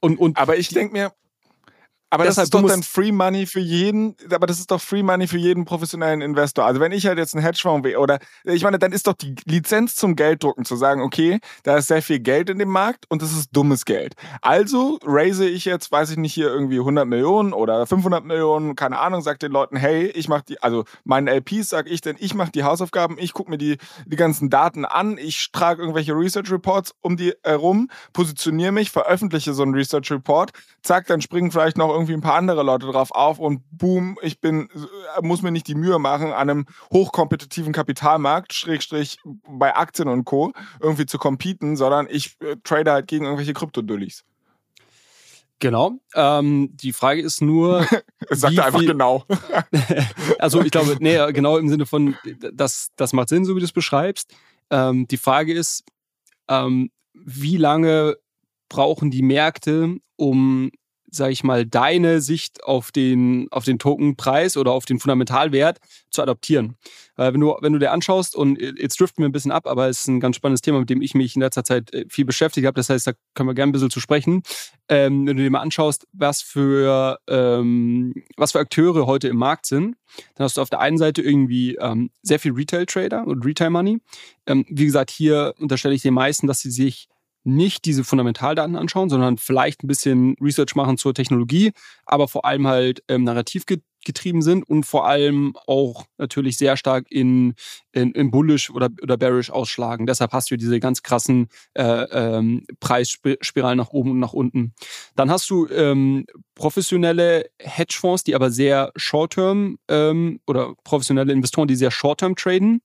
A: Und, und Aber ich denke mir, aber das ist doch dann Free Money für jeden, aber das ist doch Free Money für jeden professionellen Investor. Also wenn ich halt jetzt einen Hedgefonds will, oder ich meine, dann ist doch die Lizenz zum Gelddrucken zu sagen, okay, da ist sehr viel Geld in dem Markt und das ist dummes Geld. Also raise ich jetzt, weiß ich nicht, hier irgendwie 100 Millionen oder 500 Millionen, keine Ahnung, sag den Leuten, hey, ich mach die, also meinen LPs sag ich denn, ich mach die Hausaufgaben, ich gucke mir die, die ganzen Daten an, ich trage irgendwelche Research Reports um die herum, positioniere mich, veröffentliche so einen Research Report, zack, dann springen vielleicht noch irgendwie ein paar andere Leute drauf auf und boom, ich bin, muss mir nicht die Mühe machen, an einem hochkompetitiven Kapitalmarkt, Schrägstrich bei Aktien und Co., irgendwie zu competen, sondern ich äh, trade halt gegen irgendwelche Kryptodullis.
B: Genau. Ähm, die Frage ist nur.
A: Sagt er einfach viel, genau.
B: also ich glaube, nee, genau im Sinne von, das, das macht Sinn, so wie du es beschreibst. Ähm, die Frage ist, ähm, wie lange brauchen die Märkte, um sage ich mal, deine Sicht auf den, auf den Tokenpreis oder auf den Fundamentalwert zu adaptieren. Weil wenn du, wenn du dir anschaust, und jetzt driften wir ein bisschen ab, aber es ist ein ganz spannendes Thema, mit dem ich mich in letzter Zeit äh, viel beschäftigt habe. Das heißt, da können wir gerne ein bisschen zu sprechen. Ähm, wenn du dir mal anschaust, was für, ähm, was für Akteure heute im Markt sind, dann hast du auf der einen Seite irgendwie ähm, sehr viel Retail-Trader und Retail-Money. Ähm, wie gesagt, hier unterstelle ich den meisten, dass sie sich nicht diese Fundamentaldaten anschauen, sondern vielleicht ein bisschen Research machen zur Technologie, aber vor allem halt ähm, narrativ getrieben sind und vor allem auch natürlich sehr stark in, in, in bullish oder, oder bearish ausschlagen. Deshalb hast du diese ganz krassen äh, ähm, Preisspiralen nach oben und nach unten. Dann hast du ähm, professionelle Hedgefonds, die aber sehr short-term ähm, oder professionelle Investoren, die sehr short-term traden.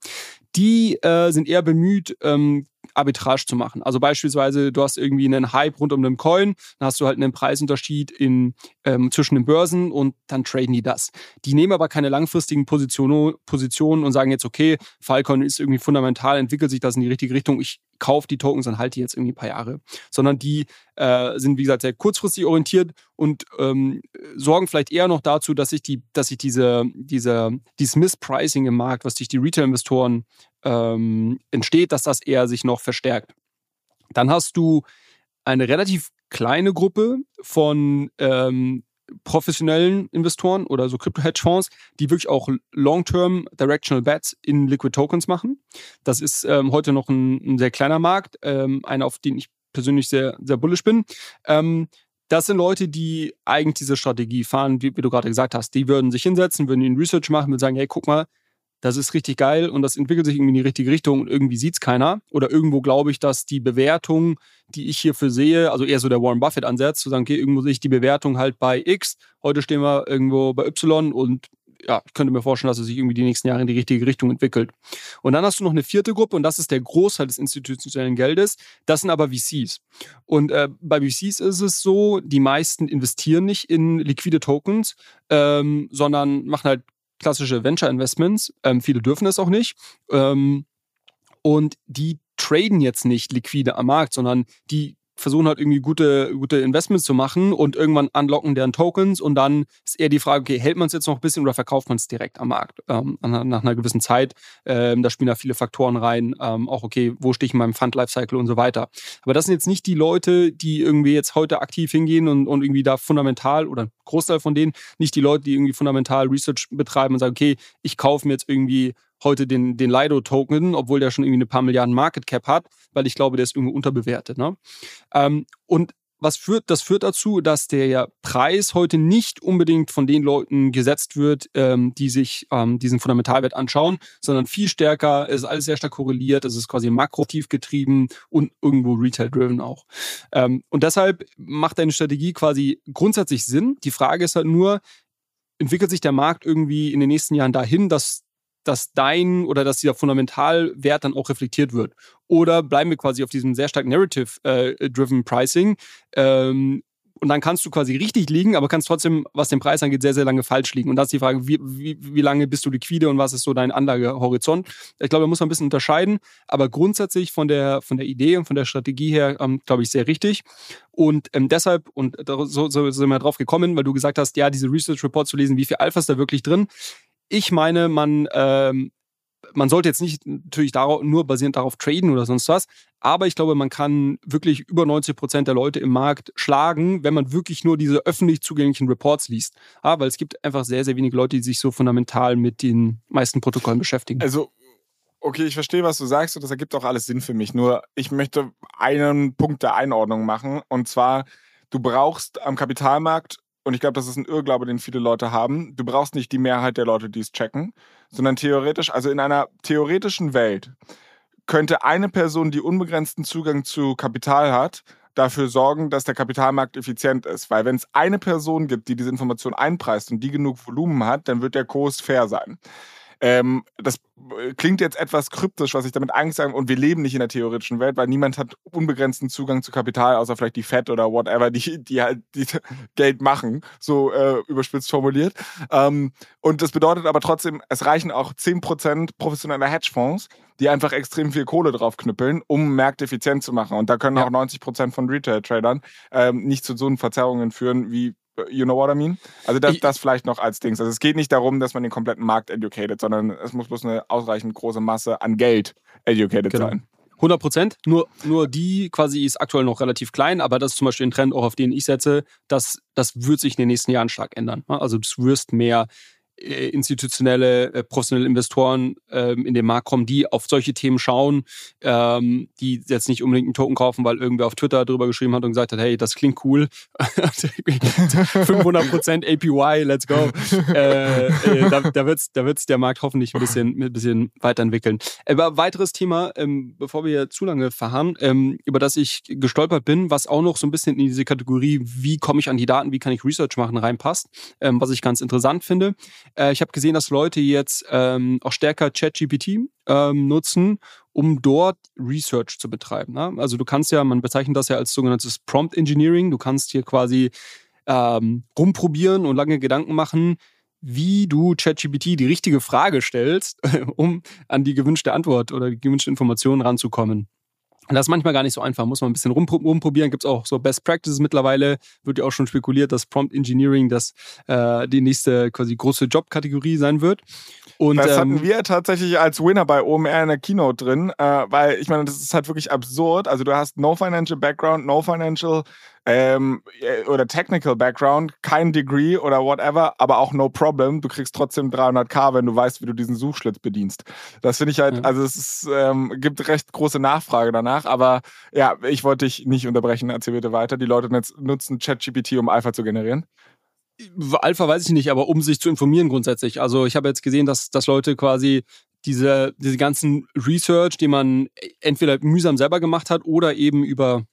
B: Die äh, sind eher bemüht, ähm, Arbitrage zu machen. Also beispielsweise, du hast irgendwie einen Hype rund um den Coin, dann hast du halt einen Preisunterschied in, ähm, zwischen den Börsen und dann traden die das. Die nehmen aber keine langfristigen Position, Positionen und sagen jetzt, okay, Filecoin ist irgendwie fundamental, entwickelt sich das in die richtige Richtung, ich kaufe die Tokens und halte die jetzt irgendwie ein paar Jahre. Sondern die äh, sind, wie gesagt, sehr kurzfristig orientiert und ähm, sorgen vielleicht eher noch dazu, dass sich die, dass sich diese, diese, dieses Misspricing im Markt, was durch die Retail-Investoren ähm, entsteht, dass das eher sich noch verstärkt. Dann hast du eine relativ kleine Gruppe von ähm, professionellen Investoren oder so Crypto-Hedge-Fonds, die wirklich auch Long-Term Directional Bets in Liquid Tokens machen. Das ist ähm, heute noch ein, ein, sehr kleiner Markt, ähm, einer, auf den ich persönlich sehr, sehr bullish bin. Ähm, das sind Leute, die eigentlich diese Strategie fahren, wie, wie du gerade gesagt hast. Die würden sich hinsetzen, würden ihnen Research machen, würden sagen, hey, guck mal, das ist richtig geil und das entwickelt sich irgendwie in die richtige Richtung und irgendwie sieht es keiner. Oder irgendwo glaube ich, dass die Bewertung, die ich hierfür sehe, also eher so der Warren Buffett-Ansatz, zu sagen, okay, irgendwo sehe ich die Bewertung halt bei X, heute stehen wir irgendwo bei Y und ja, ich könnte mir vorstellen, dass es sich irgendwie die nächsten Jahre in die richtige Richtung entwickelt. Und dann hast du noch eine vierte Gruppe und das ist der Großteil des institutionellen Geldes. Das sind aber VCs. Und äh, bei VCs ist es so, die meisten investieren nicht in liquide Tokens, ähm, sondern machen halt klassische Venture Investments. Ähm, viele dürfen es auch nicht. Ähm, und die traden jetzt nicht liquide am Markt, sondern die versuchen halt irgendwie gute, gute Investments zu machen und irgendwann unlocken deren Tokens und dann ist eher die Frage, okay, hält man es jetzt noch ein bisschen oder verkauft man es direkt am Markt ähm, nach einer gewissen Zeit. Ähm, da spielen da viele Faktoren rein, ähm, auch okay, wo stehe ich in meinem Fund Lifecycle und so weiter. Aber das sind jetzt nicht die Leute, die irgendwie jetzt heute aktiv hingehen und, und irgendwie da fundamental oder Großteil von denen, nicht die Leute, die irgendwie fundamental Research betreiben und sagen, okay, ich kaufe mir jetzt irgendwie heute den, den Lido-Token, obwohl der schon irgendwie eine paar Milliarden Market Cap hat, weil ich glaube, der ist irgendwie unterbewertet. Ne? Ähm, und was führt, das führt dazu, dass der Preis heute nicht unbedingt von den Leuten gesetzt wird, ähm, die sich ähm, diesen Fundamentalwert anschauen, sondern viel stärker, es ist alles sehr stark korreliert, es ist quasi makrotiv getrieben und irgendwo retail-driven auch. Ähm, und deshalb macht deine Strategie quasi grundsätzlich Sinn. Die Frage ist halt nur, entwickelt sich der Markt irgendwie in den nächsten Jahren dahin, dass dass dein oder dass dieser Fundamentalwert dann auch reflektiert wird? Oder bleiben wir quasi auf diesem sehr stark narrative-driven äh, Pricing? Ähm, und dann kannst du quasi richtig liegen, aber kannst trotzdem, was den Preis angeht, sehr, sehr lange falsch liegen. Und da ist die Frage, wie, wie, wie lange bist du liquide und was ist so dein Anlagehorizont? Ich glaube, da muss man ein bisschen unterscheiden, aber grundsätzlich von der, von der Idee und von der Strategie her, ähm, glaube ich, sehr richtig. Und ähm, deshalb, und so, so sind wir drauf gekommen, weil du gesagt hast, ja, diese Research Report zu lesen, wie viel Alpha ist da wirklich drin? Ich meine, man, ähm, man sollte jetzt nicht natürlich darauf, nur basierend darauf traden oder sonst was, aber ich glaube, man kann wirklich über 90 Prozent der Leute im Markt schlagen, wenn man wirklich nur diese öffentlich zugänglichen Reports liest. Ja, weil es gibt einfach sehr, sehr wenige Leute, die sich so fundamental mit den meisten Protokollen beschäftigen.
A: Also Okay, ich verstehe, was du sagst und das ergibt auch alles Sinn für mich. Nur ich möchte einen Punkt der Einordnung machen und zwar, du brauchst am Kapitalmarkt und ich glaube, das ist ein Irrglaube, den viele Leute haben, du brauchst nicht die Mehrheit der Leute, die es checken, sondern theoretisch, also in einer theoretischen Welt könnte eine Person, die unbegrenzten Zugang zu Kapital hat, dafür sorgen, dass der Kapitalmarkt effizient ist. Weil wenn es eine Person gibt, die diese Information einpreist und die genug Volumen hat, dann wird der Kurs fair sein. Ähm, das äh, klingt jetzt etwas kryptisch, was ich damit eigentlich sage, und wir leben nicht in der theoretischen Welt, weil niemand hat unbegrenzten Zugang zu Kapital, außer vielleicht die Fed oder whatever, die, die halt die Geld machen, so äh, überspitzt formuliert. Ähm, und das bedeutet aber trotzdem, es reichen auch 10% professioneller Hedgefonds, die einfach extrem viel Kohle draufknüppeln, um Märkte effizient zu machen. Und da können ja. auch 90% von Retail-Tradern ähm, nicht zu so Verzerrungen führen, wie You know what I mean? Also das, das vielleicht noch als Dings. Also es geht nicht darum, dass man den kompletten Markt educated, sondern es muss bloß eine ausreichend große Masse an Geld educated genau. sein.
B: 100 Prozent. Nur, nur die quasi ist aktuell noch relativ klein, aber das ist zum Beispiel ein Trend, auch auf den ich setze. Das, das wird sich in den nächsten Jahren stark ändern. Also du wirst mehr institutionelle, äh, professionelle Investoren ähm, in den Markt kommen, die auf solche Themen schauen, ähm, die jetzt nicht unbedingt einen Token kaufen, weil irgendwer auf Twitter drüber geschrieben hat und gesagt hat, hey, das klingt cool, 500% APY, let's go. Äh, äh, da, da wird da wird's der Markt hoffentlich ein bisschen, ein bisschen weiterentwickeln. Aber weiteres Thema, ähm, bevor wir zu lange verharren, ähm, über das ich gestolpert bin, was auch noch so ein bisschen in diese Kategorie, wie komme ich an die Daten, wie kann ich Research machen, reinpasst, ähm, was ich ganz interessant finde. Äh, ich habe gesehen, dass Leute jetzt ähm, auch stärker ChatGPT ähm, nutzen, um dort Research zu betreiben. Ne? Also du kannst ja, man bezeichnet das ja als sogenanntes Prompt Engineering. Du kannst hier quasi ähm, rumprobieren und lange Gedanken machen, wie du ChatGPT die richtige Frage stellst, um an die gewünschte Antwort oder die gewünschte Information ranzukommen. Und das ist manchmal gar nicht so einfach, muss man ein bisschen rumprobieren. Gibt es auch so Best Practices mittlerweile, wird ja auch schon spekuliert, dass Prompt Engineering das äh, die nächste quasi große Jobkategorie sein wird.
A: Und, das hatten ähm, wir tatsächlich als Winner bei OMR in der Keynote drin, äh, weil ich meine, das ist halt wirklich absurd. Also du hast no financial background, no financial ähm, äh, oder Technical Background, kein Degree oder whatever, aber auch no problem. Du kriegst trotzdem 300k, wenn du weißt, wie du diesen Suchschlitz bedienst. Das finde ich halt, ja. also es ist, ähm, gibt recht große Nachfrage danach, aber ja, ich wollte dich nicht unterbrechen, erzähl bitte weiter. Die Leute nutzen ChatGPT, um Alpha zu generieren.
B: Alpha weiß ich nicht, aber um sich zu informieren grundsätzlich. Also ich habe jetzt gesehen, dass, dass Leute quasi diese, diese ganzen Research, die man entweder mühsam selber gemacht hat oder eben über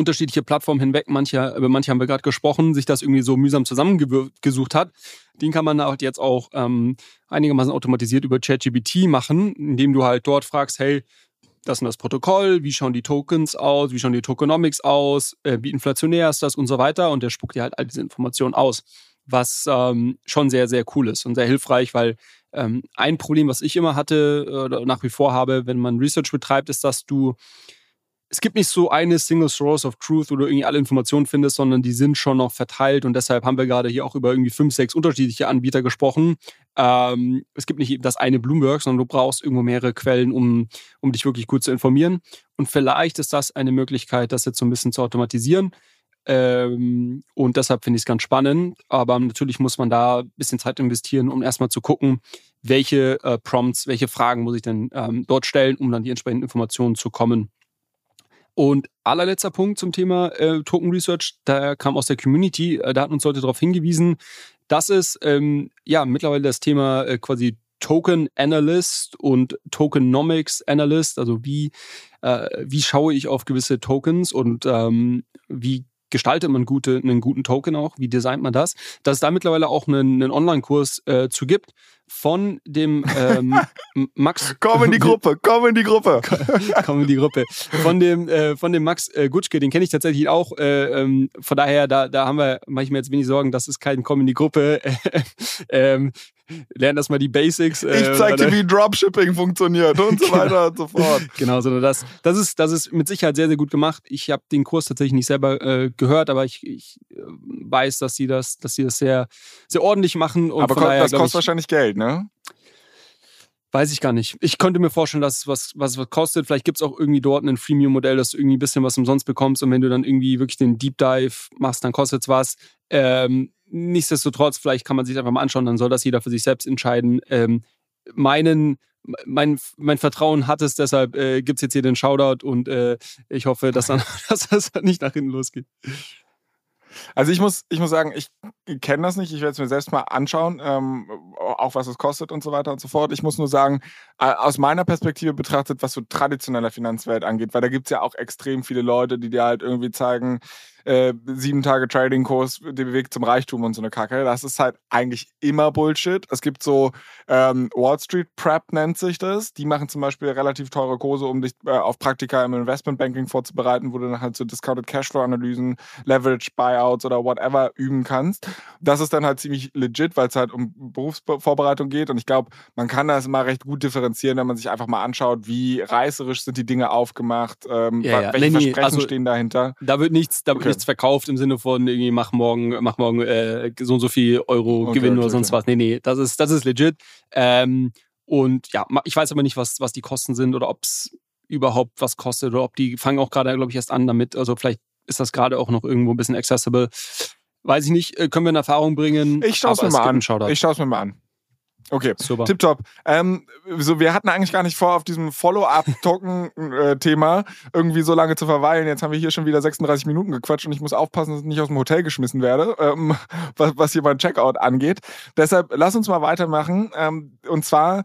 B: unterschiedliche Plattformen hinweg, manche, über manche haben wir gerade gesprochen, sich das irgendwie so mühsam zusammengesucht hat. Den kann man halt jetzt auch ähm, einigermaßen automatisiert über ChatGPT machen, indem du halt dort fragst, hey, das ist das Protokoll, wie schauen die Tokens aus, wie schauen die Tokenomics aus, äh, wie inflationär ist das und so weiter. Und der spuckt dir halt all diese Informationen aus, was ähm, schon sehr, sehr cool ist und sehr hilfreich, weil ähm, ein Problem, was ich immer hatte oder nach wie vor habe, wenn man Research betreibt, ist, dass du es gibt nicht so eine Single Source of Truth, wo du irgendwie alle Informationen findest, sondern die sind schon noch verteilt und deshalb haben wir gerade hier auch über irgendwie fünf, sechs unterschiedliche Anbieter gesprochen. Ähm, es gibt nicht das eine Bloomberg, sondern du brauchst irgendwo mehrere Quellen, um, um dich wirklich gut zu informieren. Und vielleicht ist das eine Möglichkeit, das jetzt so ein bisschen zu automatisieren. Ähm, und deshalb finde ich es ganz spannend. Aber natürlich muss man da ein bisschen Zeit investieren, um erstmal zu gucken, welche äh, Prompts, welche Fragen muss ich denn ähm, dort stellen, um dann die entsprechenden Informationen zu kommen. Und allerletzter Punkt zum Thema äh, Token Research, da kam aus der Community, äh, da hat uns Leute darauf hingewiesen, dass es ähm, ja mittlerweile das Thema äh, quasi Token Analyst und Tokenomics Analyst, also wie, äh, wie schaue ich auf gewisse Tokens und ähm, wie gestaltet man gute, einen guten Token auch, wie designt man das, dass es da mittlerweile auch einen, einen Online-Kurs äh, zu gibt von dem ähm, Max.
A: Komm in die Gruppe, komm in die Gruppe.
B: komm in die Gruppe. Von dem, äh, von dem Max äh, Gutschke, den kenne ich tatsächlich auch. Äh, ähm, von daher, da, da haben wir, mache ich mir jetzt wenig Sorgen, das ist kein Komm in die Gruppe. ähm, lernen erstmal die Basics.
A: Äh, ich zeig dir, wie Dropshipping funktioniert und so weiter und so fort.
B: Genau, sondern das, das, ist, das ist mit Sicherheit sehr, sehr gut gemacht. Ich habe den Kurs tatsächlich nicht selber äh, gehört, aber ich, ich äh, weiß, dass sie das, dass sie das sehr, sehr ordentlich machen.
A: aber daher, das kostet ich, wahrscheinlich Geld, ne?
B: Weiß ich gar nicht. Ich könnte mir vorstellen, dass es was, was, was kostet. Vielleicht gibt es auch irgendwie dort ein Freemium-Modell, dass du irgendwie ein bisschen was umsonst bekommst und wenn du dann irgendwie wirklich den Deep Dive machst, dann kostet es was. Ähm, nichtsdestotrotz, vielleicht kann man sich einfach mal anschauen, dann soll das jeder für sich selbst entscheiden. Ähm, meinen, mein, mein Vertrauen hat es, deshalb äh, gibt es jetzt hier den Shoutout und äh, ich hoffe, dass, dann, dass das nicht nach hinten losgeht.
A: Also ich muss, ich muss sagen, ich kenne das nicht. Ich werde es mir selbst mal anschauen, ähm, auch was es kostet und so weiter und so fort. Ich muss nur sagen, aus meiner Perspektive betrachtet, was so traditionelle Finanzwelt angeht, weil da gibt es ja auch extrem viele Leute, die dir halt irgendwie zeigen, äh, sieben Tage Trading-Kurs, den Weg zum Reichtum und so eine Kacke. Das ist halt eigentlich immer Bullshit. Es gibt so ähm, Wall Street Prep nennt sich das. Die machen zum Beispiel relativ teure Kurse, um dich äh, auf Praktika im Investmentbanking vorzubereiten, wo du dann halt so Discounted Cashflow-Analysen, Leverage Buyouts oder whatever üben kannst. Das ist dann halt ziemlich legit, weil es halt um Berufsvorbereitung geht. Und ich glaube, man kann das immer recht gut differenzieren, wenn man sich einfach mal anschaut, wie reißerisch sind die Dinge aufgemacht, ähm, ja, ja. welche nee, Versprechen also, stehen dahinter.
B: Da wird nichts, da wird nichts verkauft im Sinne von irgendwie mach morgen, mach morgen äh, so und so viel Euro okay, Gewinn okay, oder sonst okay. was. Nee, nee, das ist, das ist legit. Ähm, und ja, ich weiß aber nicht, was, was die Kosten sind oder ob es überhaupt was kostet oder ob die fangen auch gerade, glaube ich, erst an damit. Also vielleicht ist das gerade auch noch irgendwo ein bisschen accessible. Weiß ich nicht, äh, können wir in Erfahrung bringen.
A: Ich schaue es mir mal an. Ich schaue es mir mal an. Okay, Super. tipptopp. Ähm, so, wir hatten eigentlich gar nicht vor, auf diesem Follow-up-Token-Thema irgendwie so lange zu verweilen. Jetzt haben wir hier schon wieder 36 Minuten gequatscht und ich muss aufpassen, dass ich nicht aus dem Hotel geschmissen werde, ähm, was, was hier mein Checkout angeht. Deshalb lass uns mal weitermachen. Ähm, und zwar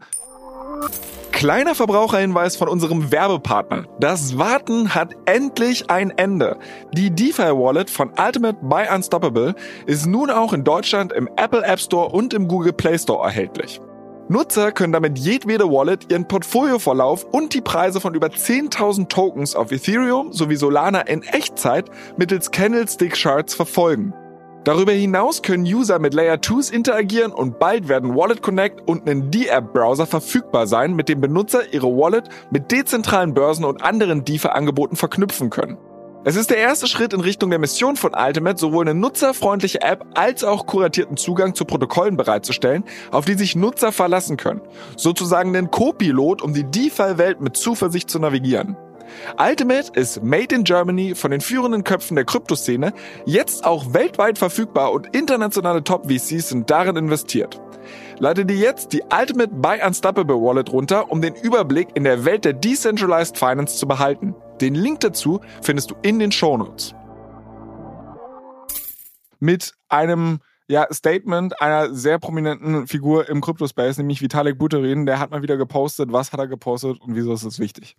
A: Kleiner Verbraucherhinweis von unserem Werbepartner. Das Warten hat endlich ein Ende. Die DeFi Wallet von Ultimate by Unstoppable ist nun auch in Deutschland im Apple App Store und im Google Play Store erhältlich. Nutzer können damit jedwede Wallet ihren Portfolioverlauf und die Preise von über 10.000 Tokens auf Ethereum sowie Solana in Echtzeit mittels Candlestick Charts verfolgen. Darüber hinaus können User mit Layer 2s interagieren und bald werden Wallet Connect und ein D-App-Browser verfügbar sein, mit dem Benutzer ihre Wallet mit dezentralen Börsen und anderen DeFi-Angeboten verknüpfen können. Es ist der erste Schritt in Richtung der Mission von Ultimate, sowohl eine nutzerfreundliche App als auch kuratierten Zugang zu Protokollen bereitzustellen, auf die sich Nutzer verlassen können. Sozusagen den Co-Pilot, um die DeFi-Welt mit Zuversicht zu navigieren. Ultimate ist made in Germany von den führenden Köpfen der Kryptoszene, jetzt auch weltweit verfügbar und internationale Top-VCs sind darin investiert. Lade dir jetzt die Ultimate by Unstoppable Wallet runter, um den Überblick in der Welt der Decentralized Finance zu behalten. Den Link dazu findest du in den Shownotes. Mit einem ja, Statement einer sehr prominenten Figur im Kryptospace, nämlich Vitalik Buterin, der hat mal wieder gepostet, was hat er gepostet und wieso ist es wichtig.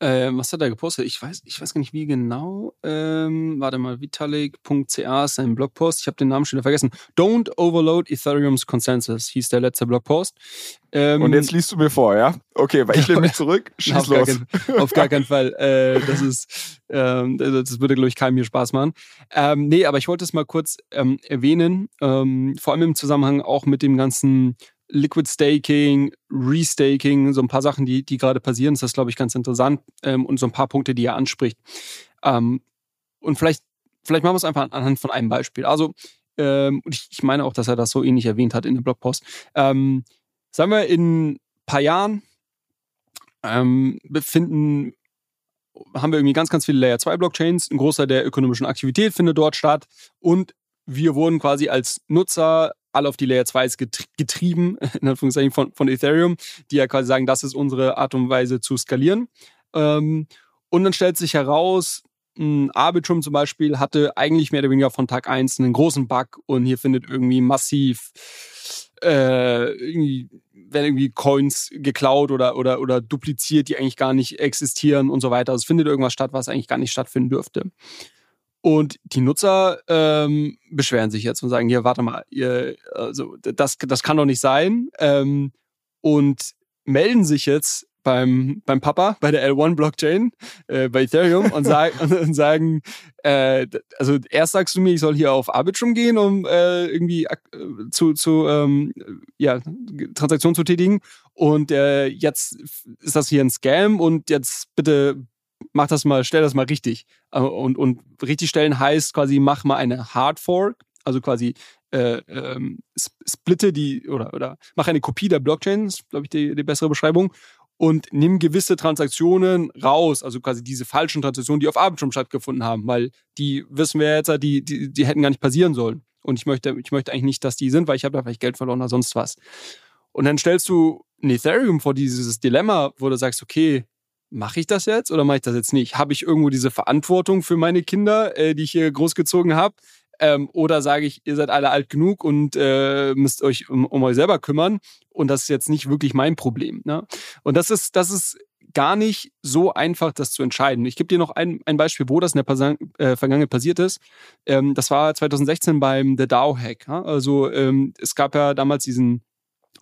B: Ähm, was hat er gepostet? Ich weiß, ich weiß gar nicht wie genau. Ähm, warte mal, vitalik.ca ist sein Blogpost. Ich habe den Namen schon wieder vergessen. Don't overload Ethereum's Consensus hieß der letzte Blogpost.
A: Ähm, Und jetzt liest du mir vor, ja? Okay, weil ich lehne mich zurück. Schieß
B: auf
A: los.
B: Gar kein, auf gar keinen Fall. Äh, das ist, ähm, das würde, glaube ich, keinem hier Spaß machen. Ähm, nee, aber ich wollte es mal kurz ähm, erwähnen. Ähm, vor allem im Zusammenhang auch mit dem ganzen Liquid Staking, Restaking, so ein paar Sachen, die, die gerade passieren. Das ist, glaube ich, ganz interessant ähm, und so ein paar Punkte, die er anspricht. Ähm, und vielleicht, vielleicht machen wir es einfach anhand von einem Beispiel. Also, ähm, ich, ich, meine auch, dass er das so ähnlich erwähnt hat in dem Blogpost. Ähm, sagen wir, in ein paar Jahren ähm, befinden haben wir irgendwie ganz, ganz viele Layer 2 Blockchains. Ein Großteil der ökonomischen Aktivität findet dort statt. Und wir wurden quasi als Nutzer alle auf die Layer 2 getrieben, in Anführungszeichen, von, von Ethereum, die ja quasi sagen, das ist unsere Art und Weise zu skalieren. Ähm, Und dann stellt sich heraus, ein Arbitrum zum Beispiel hatte eigentlich mehr oder weniger von Tag 1 einen großen Bug und hier findet irgendwie massiv äh, irgendwie werden irgendwie Coins geklaut oder, oder, oder dupliziert, die eigentlich gar nicht existieren und so weiter. Also es findet irgendwas statt, was eigentlich gar nicht stattfinden dürfte. Und die Nutzer ähm, beschweren sich jetzt und sagen, hier, warte mal, ihr, also das, das kann doch nicht sein. Ähm, und melden sich jetzt beim, beim Papa, bei der L1-Blockchain, äh, bei Ethereum und, sag, und sagen, äh, also erst sagst du mir, ich soll hier auf Arbitrum gehen, um äh, irgendwie äh, zu, zu ähm, ja, Transaktionen zu tätigen und äh, jetzt ist das hier ein Scam und jetzt bitte mach das mal, stell das mal richtig. Äh, und, und richtig stellen heißt quasi, mach mal eine Hard Fork, also quasi äh, ähm, splitte die oder, oder mach eine Kopie der Blockchain, ist, glaube ich, die, die bessere Beschreibung, und nimm gewisse Transaktionen raus, also quasi diese falschen Transaktionen, die auf Arbitrum stattgefunden haben, weil die wissen wir jetzt, die, die, die hätten gar nicht passieren sollen. Und ich möchte, ich möchte eigentlich nicht, dass die sind, weil ich habe da vielleicht Geld verloren oder sonst was. Und dann stellst du ein Ethereum vor dieses Dilemma, wo du sagst, okay, mache ich das jetzt oder mache ich das jetzt nicht? Habe ich irgendwo diese Verantwortung für meine Kinder, äh, die ich hier großgezogen habe? Ähm, oder sage ich, ihr seid alle alt genug und äh, müsst euch um, um euch selber kümmern und das ist jetzt nicht wirklich mein Problem. Ne? Und das ist, das ist gar nicht so einfach, das zu entscheiden. Ich gebe dir noch ein, ein Beispiel, wo das in der Pasang äh, Vergangenheit passiert ist. Ähm, das war 2016 beim The DAO-Hack. Ja? Also ähm, es gab ja damals diesen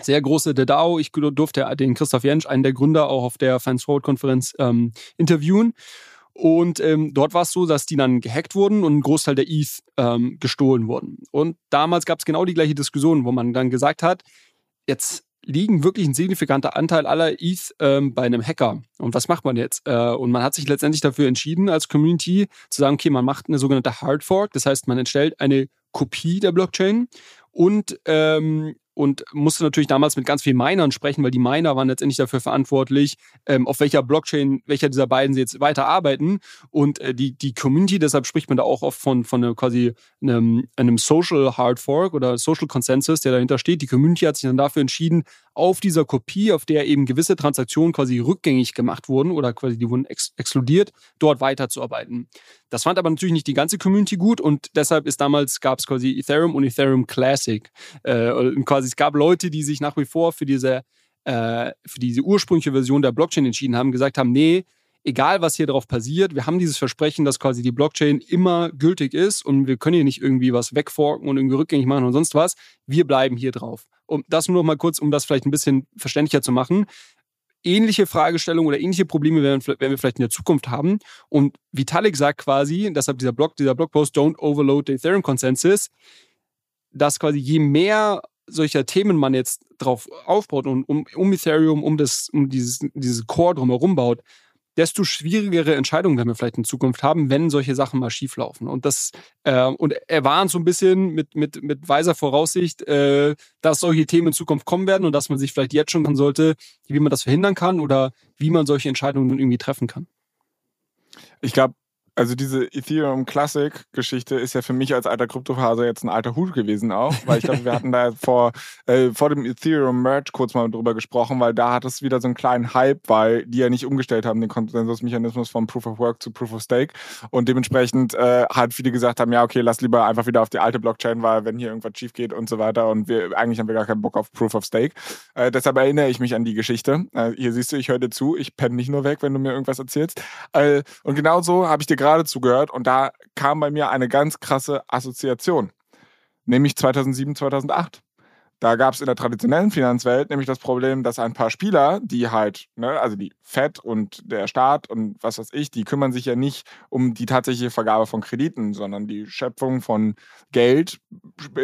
B: sehr große DAO. Ich durfte den Christoph Jentsch, einen der Gründer, auch auf der Finance Forward Konferenz ähm, interviewen. Und ähm, dort war es so, dass die dann gehackt wurden und ein Großteil der ETH ähm, gestohlen wurden. Und damals gab es genau die gleiche Diskussion, wo man dann gesagt hat, jetzt liegen wirklich ein signifikanter Anteil aller ETH ähm, bei einem Hacker. Und was macht man jetzt? Äh, und man hat sich letztendlich dafür entschieden, als Community zu sagen, okay, man macht eine sogenannte Hard Fork. Das heißt, man entstellt eine Kopie der Blockchain und ähm, und musste natürlich damals mit ganz vielen Minern sprechen, weil die Miner waren letztendlich dafür verantwortlich, ähm, auf welcher Blockchain, welcher dieser beiden sie jetzt weiter arbeiten. Und äh, die, die Community, deshalb spricht man da auch oft von, von einem, quasi einem, einem Social Hard Fork oder Social Consensus, der dahinter steht. Die Community hat sich dann dafür entschieden, auf dieser Kopie, auf der eben gewisse Transaktionen quasi rückgängig gemacht wurden oder quasi die wurden ex exkludiert, dort weiterzuarbeiten. Das fand aber natürlich nicht die ganze Community gut und deshalb ist damals gab es quasi Ethereum und Ethereum Classic. Äh, quasi es gab Leute, die sich nach wie vor für diese äh, für diese ursprüngliche Version der Blockchain entschieden haben, gesagt haben, nee, egal was hier drauf passiert, wir haben dieses Versprechen, dass quasi die Blockchain immer gültig ist und wir können hier nicht irgendwie was wegforken und irgendwie rückgängig machen und sonst was. Wir bleiben hier drauf. Und das nur noch mal kurz, um das vielleicht ein bisschen verständlicher zu machen. Ähnliche Fragestellungen oder ähnliche Probleme werden, werden wir vielleicht in der Zukunft haben. Und Vitalik sagt quasi, deshalb dieser Blog, dieser Blogpost, don't overload the Ethereum Consensus, dass quasi je mehr solcher Themen man jetzt drauf aufbaut und um, um Ethereum, um das, um dieses, dieses Core drumherum baut, desto schwierigere Entscheidungen werden wir vielleicht in Zukunft haben, wenn solche Sachen mal schieflaufen. Und das äh, und er warnt so ein bisschen mit, mit, mit weiser Voraussicht, äh, dass solche Themen in Zukunft kommen werden und dass man sich vielleicht jetzt schon kann sollte, wie man das verhindern kann oder wie man solche Entscheidungen irgendwie treffen kann.
A: Ich glaube, also diese Ethereum Classic Geschichte ist ja für mich als alter Kryptophase jetzt ein alter Hut gewesen auch, weil ich glaube, wir hatten da vor, äh, vor dem Ethereum Merge kurz mal drüber gesprochen, weil da hat es wieder so einen kleinen Hype, weil die ja nicht umgestellt haben, den Konsensusmechanismus von Proof of Work zu Proof of Stake und dementsprechend äh, halt viele gesagt haben, ja okay, lass lieber einfach wieder auf die alte Blockchain, weil wenn hier irgendwas schief geht und so weiter und wir eigentlich haben wir gar keinen Bock auf Proof of Stake. Äh, deshalb erinnere ich mich an die Geschichte. Äh, hier siehst du, ich höre dir zu, ich penne nicht nur weg, wenn du mir irgendwas erzählst. Äh, und genau so habe ich dir gerade gerade zugehört und da kam bei mir eine ganz krasse Assoziation, nämlich 2007, 2008. Da gab es in der traditionellen Finanzwelt nämlich das Problem, dass ein paar Spieler, die halt, ne, also die FED und der Staat und was weiß ich, die kümmern sich ja nicht um die tatsächliche Vergabe von Krediten, sondern die Schöpfung von Geld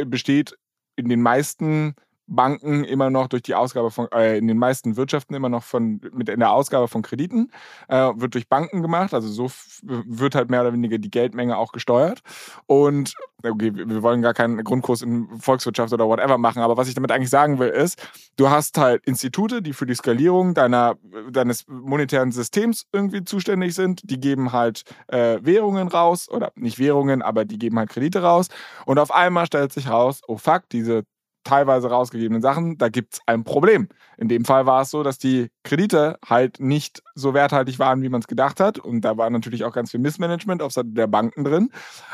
A: besteht in den meisten Banken immer noch durch die Ausgabe von, äh, in den meisten Wirtschaften immer noch von, mit in der Ausgabe von Krediten, äh, wird durch Banken gemacht. Also so wird halt mehr oder weniger die Geldmenge auch gesteuert. Und okay, wir wollen gar keinen Grundkurs in Volkswirtschaft oder whatever machen, aber was ich damit eigentlich sagen will, ist, du hast halt Institute, die für die Skalierung deiner, deines monetären Systems irgendwie zuständig sind. Die geben halt äh, Währungen raus oder nicht Währungen, aber die geben halt Kredite raus. Und auf einmal stellt sich raus, oh fuck, diese teilweise rausgegebenen Sachen, da gibt es ein Problem. In dem Fall war es so, dass die Kredite halt nicht so werthaltig waren, wie man es gedacht hat. Und da war natürlich auch ganz viel Missmanagement auf Seite der Banken drin.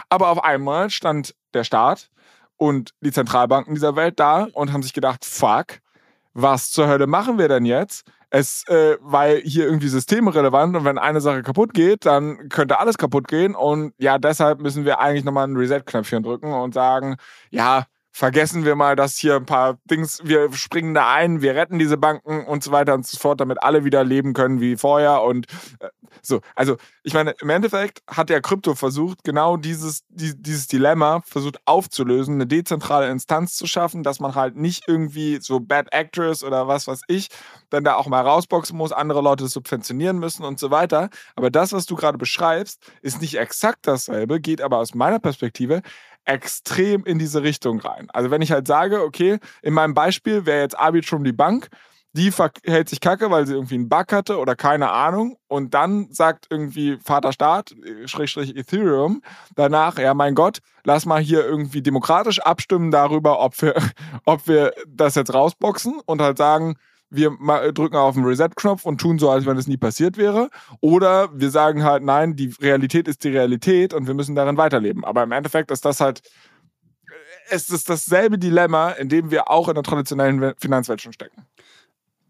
A: Aber auf einmal stand der Staat und die Zentralbanken dieser Welt da und haben sich gedacht, fuck, was zur Hölle machen wir denn jetzt? Es, äh, weil hier irgendwie systemrelevant und wenn eine Sache kaputt geht, dann könnte alles kaputt gehen und ja, deshalb müssen wir eigentlich nochmal ein Reset-Knöpfchen drücken und sagen, ja, vergessen wir mal, dass hier ein paar Dings, wir springen da ein, wir retten diese Banken und so weiter und so fort, damit alle wieder leben können wie vorher und äh, so. Also, ich meine, im Endeffekt hat der Krypto versucht, genau dieses, die, dieses Dilemma versucht aufzulösen, eine dezentrale Instanz zu schaffen, dass man halt nicht irgendwie so Bad Actors oder was weiß ich, dann da auch mal rausboxen muss, andere Leute subventionieren müssen und so weiter. Aber das, was du gerade beschreibst, ist nicht exakt dasselbe, geht aber aus meiner Perspektive extrem in diese Richtung rein. Also wenn ich halt sage, okay, in meinem Beispiel wäre jetzt Arbitrum die Bank, die verhält sich kacke, weil sie irgendwie einen Bug hatte oder keine Ahnung. Und dann sagt irgendwie Vater Staat, Schrägstrich Ethereum, danach, ja mein Gott, lass mal hier irgendwie demokratisch abstimmen darüber, ob wir, ob wir das jetzt rausboxen und halt sagen, wir drücken auf den Reset-Knopf und tun so, als wenn es nie passiert wäre. Oder wir sagen halt, nein, die Realität ist die Realität und wir müssen darin weiterleben. Aber im Endeffekt ist das halt, es ist dasselbe Dilemma, in dem wir auch in der traditionellen Finanzwelt schon stecken.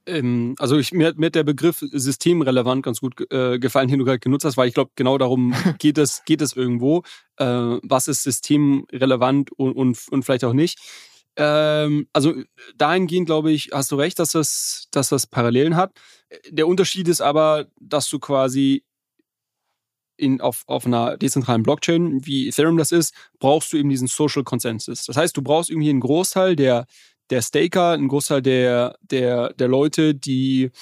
B: Ähm, also ich, mir, mir hat der Begriff systemrelevant ganz gut äh, gefallen, den du gerade genutzt hast, weil ich glaube, genau darum geht es, geht es irgendwo. Äh, was ist systemrelevant und, und, und vielleicht auch nicht. Ähm, also dahingehend glaube ich, hast du recht, dass das, dass das Parallelen hat. Der Unterschied ist aber, dass du quasi in, auf, auf einer dezentralen Blockchain, wie Ethereum das ist, brauchst du eben diesen Social Consensus. Das heißt, du brauchst irgendwie einen Großteil der, der Staker, einen Großteil der, der, der Leute, die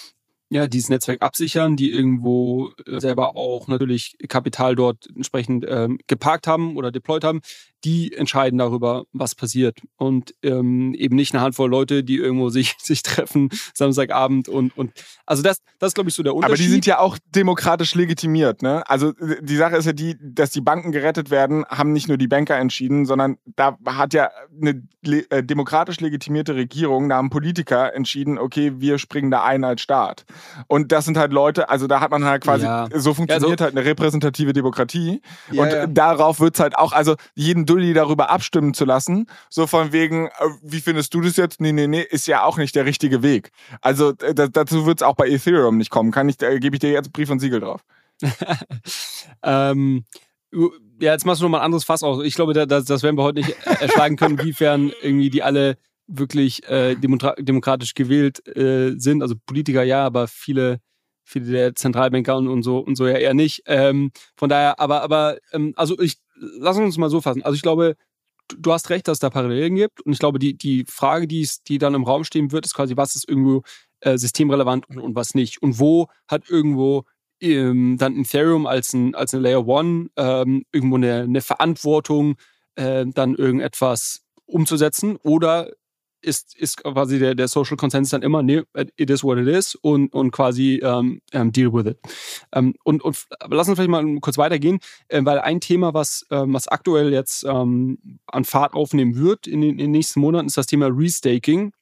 B: ja, dieses Netzwerk absichern, die irgendwo äh, selber auch natürlich Kapital dort entsprechend ähm, geparkt haben oder deployed haben, die entscheiden darüber, was passiert. Und ähm, eben nicht eine Handvoll Leute, die irgendwo sich, sich treffen, Samstagabend und, und also das, das ist, glaube ich, so der Unterschied.
A: Aber die sind ja auch demokratisch legitimiert, ne? Also die Sache ist ja die, dass die Banken gerettet werden, haben nicht nur die Banker entschieden, sondern da hat ja eine äh, demokratisch legitimierte Regierung, da haben Politiker entschieden, okay, wir springen da ein als Staat. Und das sind halt Leute, also da hat man halt quasi, ja. so funktioniert ja, so, halt eine repräsentative Demokratie. Ja, und darauf wird's halt auch, also jeden Dulli darüber abstimmen zu lassen, so von wegen, äh, wie findest du das jetzt? Nee, nee, nee, ist ja auch nicht der richtige Weg. Also äh, dazu wird es auch bei Ethereum nicht kommen. Kann ich, da gebe ich dir jetzt Brief und Siegel drauf.
B: ähm, ja, jetzt machst du nochmal ein anderes Fass aus. Ich glaube, das, das werden wir heute nicht erschlagen können, inwiefern irgendwie die alle wirklich äh, demokratisch gewählt äh, sind. Also Politiker ja, aber viele viele der Zentralbanker und, und so und so ja eher nicht. Ähm, von daher, aber aber ähm, also ich lass uns mal so fassen. Also ich glaube, du hast recht, dass es da Parallelen gibt. Und ich glaube, die, die Frage, die, ist, die dann im Raum stehen wird, ist quasi, was ist irgendwo äh, systemrelevant und, und was nicht. Und wo hat irgendwo ähm, dann Ethereum als, ein, als eine Layer One ähm, irgendwo eine, eine Verantwortung, äh, dann irgendetwas umzusetzen oder ist, ist quasi der, der Social Consensus dann immer, nee, it is what it is und, und quasi ähm, ähm, deal with it. Ähm, und, und lass uns vielleicht mal kurz weitergehen, äh, weil ein Thema, was, ähm, was aktuell jetzt ähm, an Fahrt aufnehmen wird in den, in den nächsten Monaten, ist das Thema Restaking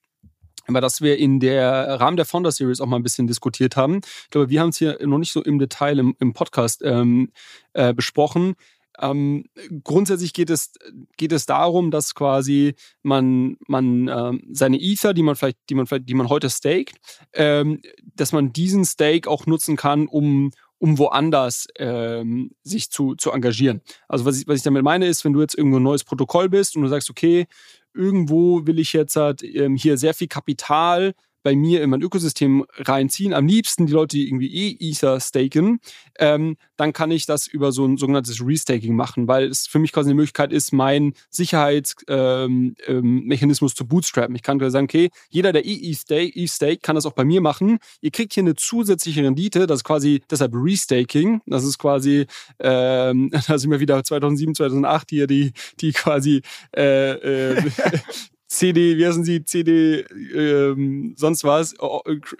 B: über das wir in der Rahmen der Founder Series auch mal ein bisschen diskutiert haben. Ich glaube, wir haben es hier noch nicht so im Detail im, im Podcast ähm, äh, besprochen. Ähm, grundsätzlich geht es, geht es darum, dass quasi man, man ähm, seine Ether, die man vielleicht, die man vielleicht, die man heute staked, ähm, dass man diesen Stake auch nutzen kann, um, um woanders ähm, sich zu, zu engagieren. Also was ich, was ich damit meine ist, wenn du jetzt irgendwo ein neues Protokoll bist und du sagst, okay, irgendwo will ich jetzt halt, ähm, hier sehr viel Kapital bei mir in mein Ökosystem reinziehen, am liebsten die Leute, die irgendwie eh Ether staken, ähm, dann kann ich das über so ein sogenanntes Restaking machen, weil es für mich quasi eine Möglichkeit ist, meinen Sicherheitsmechanismus ähm, ähm, zu bootstrappen. Ich kann sagen, okay, jeder, der eh ETH stake, kann das auch bei mir machen. Ihr kriegt hier eine zusätzliche Rendite, das ist quasi deshalb Restaking. Das ist quasi, ähm, da sind wir wieder 2007, 2008 hier die, die quasi äh, äh, CD, wie heißen sie? CD, ähm, sonst was,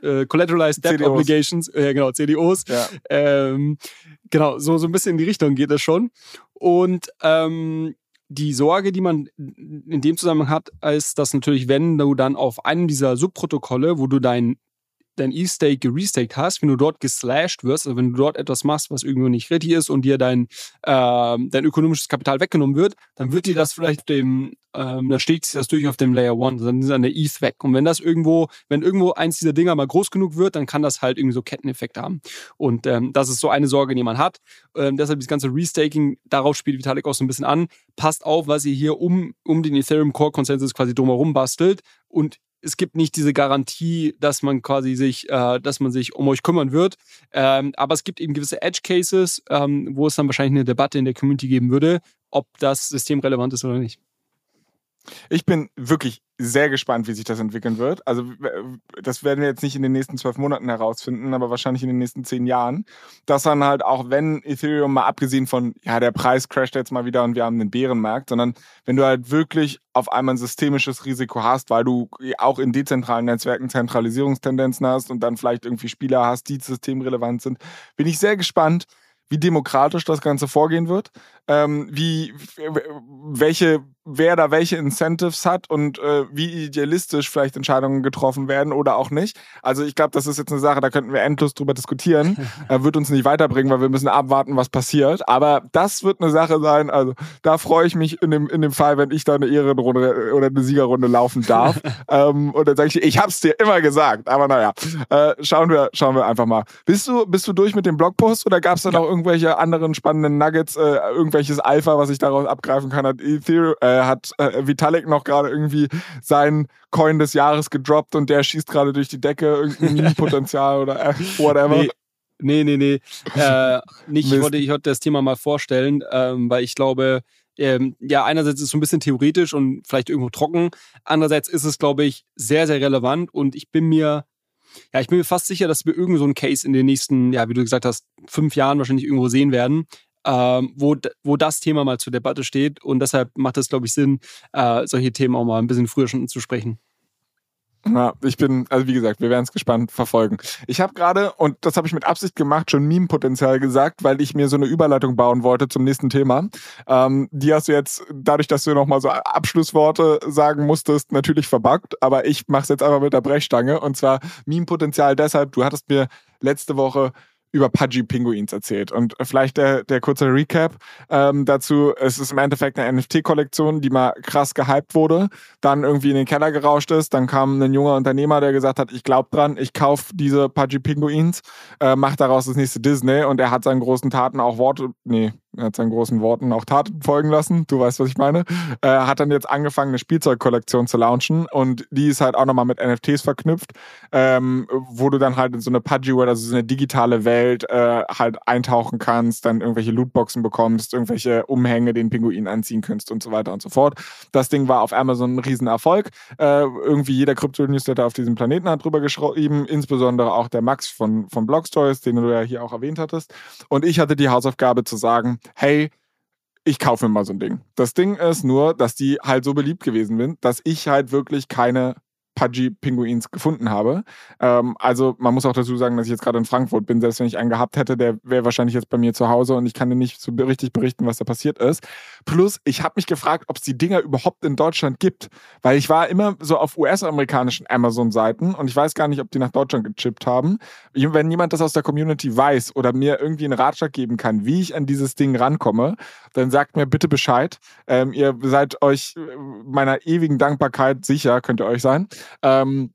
B: äh, Collateralized Debt CDOs. Obligations, äh, genau, CDOs. Ja. Ähm, genau, so, so ein bisschen in die Richtung geht das schon. Und ähm, die Sorge, die man in dem Zusammenhang hat, ist, dass natürlich, wenn du dann auf einem dieser Subprotokolle, wo du dein dein E-Stake gerestaked hast, wenn du dort geslashed wirst, also wenn du dort etwas machst, was irgendwo nicht richtig ist und dir dein, äh, dein ökonomisches Kapital weggenommen wird, dann wird dir das vielleicht dem, ähm, dann steht sich das durch auf dem Layer 1, dann ist an der ETH weg. Und wenn das irgendwo, wenn irgendwo eins dieser Dinger mal groß genug wird, dann kann das halt irgendwie so Ketteneffekte haben. Und ähm, das ist so eine Sorge, die man hat. Ähm, deshalb das ganze Restaking, darauf spielt Vitalik auch so ein bisschen an. Passt auf, was ihr hier um, um den Ethereum Core Consensus quasi drumherum bastelt und es gibt nicht diese Garantie, dass man quasi sich, äh, dass man sich um euch kümmern wird. Ähm, aber es gibt eben gewisse Edge Cases, ähm, wo es dann wahrscheinlich eine Debatte in der Community geben würde, ob das System relevant ist oder nicht.
A: Ich bin wirklich sehr gespannt, wie sich das entwickeln wird. Also das werden wir jetzt nicht in den nächsten zwölf Monaten herausfinden, aber wahrscheinlich in den nächsten zehn Jahren. Dass dann halt auch, wenn Ethereum mal abgesehen von, ja, der Preis crasht jetzt mal wieder und wir haben einen Bärenmarkt, sondern wenn du halt wirklich auf einmal ein systemisches Risiko hast, weil du auch in dezentralen Netzwerken Zentralisierungstendenzen hast und dann vielleicht irgendwie Spieler hast, die systemrelevant sind, bin ich sehr gespannt, wie demokratisch das Ganze vorgehen wird, ähm, wie welche wer da welche Incentives hat und äh, wie idealistisch vielleicht Entscheidungen getroffen werden oder auch nicht. Also ich glaube, das ist jetzt eine Sache, da könnten wir endlos drüber diskutieren. äh, wird uns nicht weiterbringen, weil wir müssen abwarten, was passiert. Aber das wird eine Sache sein. Also da freue ich mich in dem, in dem Fall, wenn ich da eine Ehrenrunde oder eine Siegerrunde laufen darf. ähm, und dann sage ich, ich hab's dir immer gesagt. Aber naja, äh, schauen wir, schauen wir einfach mal. Bist du, bist du durch mit dem Blogpost oder gab es da ja. noch irgendwelche anderen spannenden Nuggets, äh, irgendwelches Alpha, was ich daraus abgreifen kann? Hat Ethereum, äh, hat äh, Vitalik noch gerade irgendwie seinen Coin des Jahres gedroppt und der schießt gerade durch die Decke, irgendein Mini-Potenzial oder äh, whatever.
B: Nee. Nee, nee, nee. Äh, nicht, ich wollte, ich wollte das Thema mal vorstellen, ähm, weil ich glaube, ähm, ja, einerseits ist es so ein bisschen theoretisch und vielleicht irgendwo trocken. Andererseits ist es, glaube ich, sehr, sehr relevant und ich bin mir, ja, ich bin mir fast sicher, dass wir irgend so einen Case in den nächsten, ja, wie du gesagt hast, fünf Jahren wahrscheinlich irgendwo sehen werden, ähm, wo, wo das Thema mal zur Debatte steht. Und deshalb macht es, glaube ich, Sinn, äh, solche Themen auch mal ein bisschen früher schon zu sprechen.
A: Ja, ich bin, also wie gesagt, wir werden es gespannt verfolgen. Ich habe gerade, und das habe ich mit Absicht gemacht, schon Meme-Potenzial gesagt, weil ich mir so eine Überleitung bauen wollte zum nächsten Thema. Ähm, die hast du jetzt, dadurch, dass du nochmal so Abschlussworte sagen musstest, natürlich verbuggt, aber ich mache es jetzt einfach mit der Brechstange. Und zwar Meme-Potenzial deshalb, du hattest mir letzte Woche über Pudgy Pinguins erzählt. Und vielleicht der, der kurze Recap ähm, dazu. Es ist im Endeffekt eine NFT-Kollektion, die mal krass gehypt wurde, dann irgendwie in den Keller gerauscht ist. Dann kam ein junger Unternehmer, der gesagt hat, ich glaube dran, ich kaufe diese Pudgy Pinguins, äh, mache daraus das nächste Disney und er hat seinen großen Taten auch Worte, nee, er hat seinen großen Worten auch Taten folgen lassen, du weißt, was ich meine, äh, hat dann jetzt angefangen, eine Spielzeugkollektion zu launchen und die ist halt auch nochmal mit NFTs verknüpft, ähm, wo du dann halt in so eine Pudgy World, also so eine digitale Welt, äh, halt eintauchen kannst, dann irgendwelche Lootboxen bekommst, irgendwelche Umhänge den Pinguin anziehen kannst und so weiter und so fort. Das Ding war auf Amazon ein Riesenerfolg. Äh, irgendwie jeder Krypto-Newsletter auf diesem Planeten hat drüber geschrieben, insbesondere auch der Max von, von Blogstories, den du ja hier auch erwähnt hattest. Und ich hatte die Hausaufgabe zu sagen, hey, ich kaufe mir mal so ein Ding. Das Ding ist nur, dass die halt so beliebt gewesen sind, dass ich halt wirklich keine Pudgy-Pinguins gefunden habe. Ähm, also man muss auch dazu sagen, dass ich jetzt gerade in Frankfurt bin. Selbst wenn ich einen gehabt hätte, der wäre wahrscheinlich jetzt bei mir zu Hause und ich kann dir nicht so richtig berichten, was da passiert ist. Plus, ich habe mich gefragt, ob es die Dinger überhaupt in Deutschland gibt. Weil ich war immer so auf US-amerikanischen Amazon-Seiten und ich weiß gar nicht, ob die nach Deutschland gechippt haben. Wenn jemand das aus der Community weiß oder mir irgendwie einen Ratschlag geben kann, wie ich an dieses Ding rankomme, dann sagt mir bitte Bescheid. Ähm, ihr seid euch meiner ewigen Dankbarkeit sicher, könnt ihr euch sein. Ähm,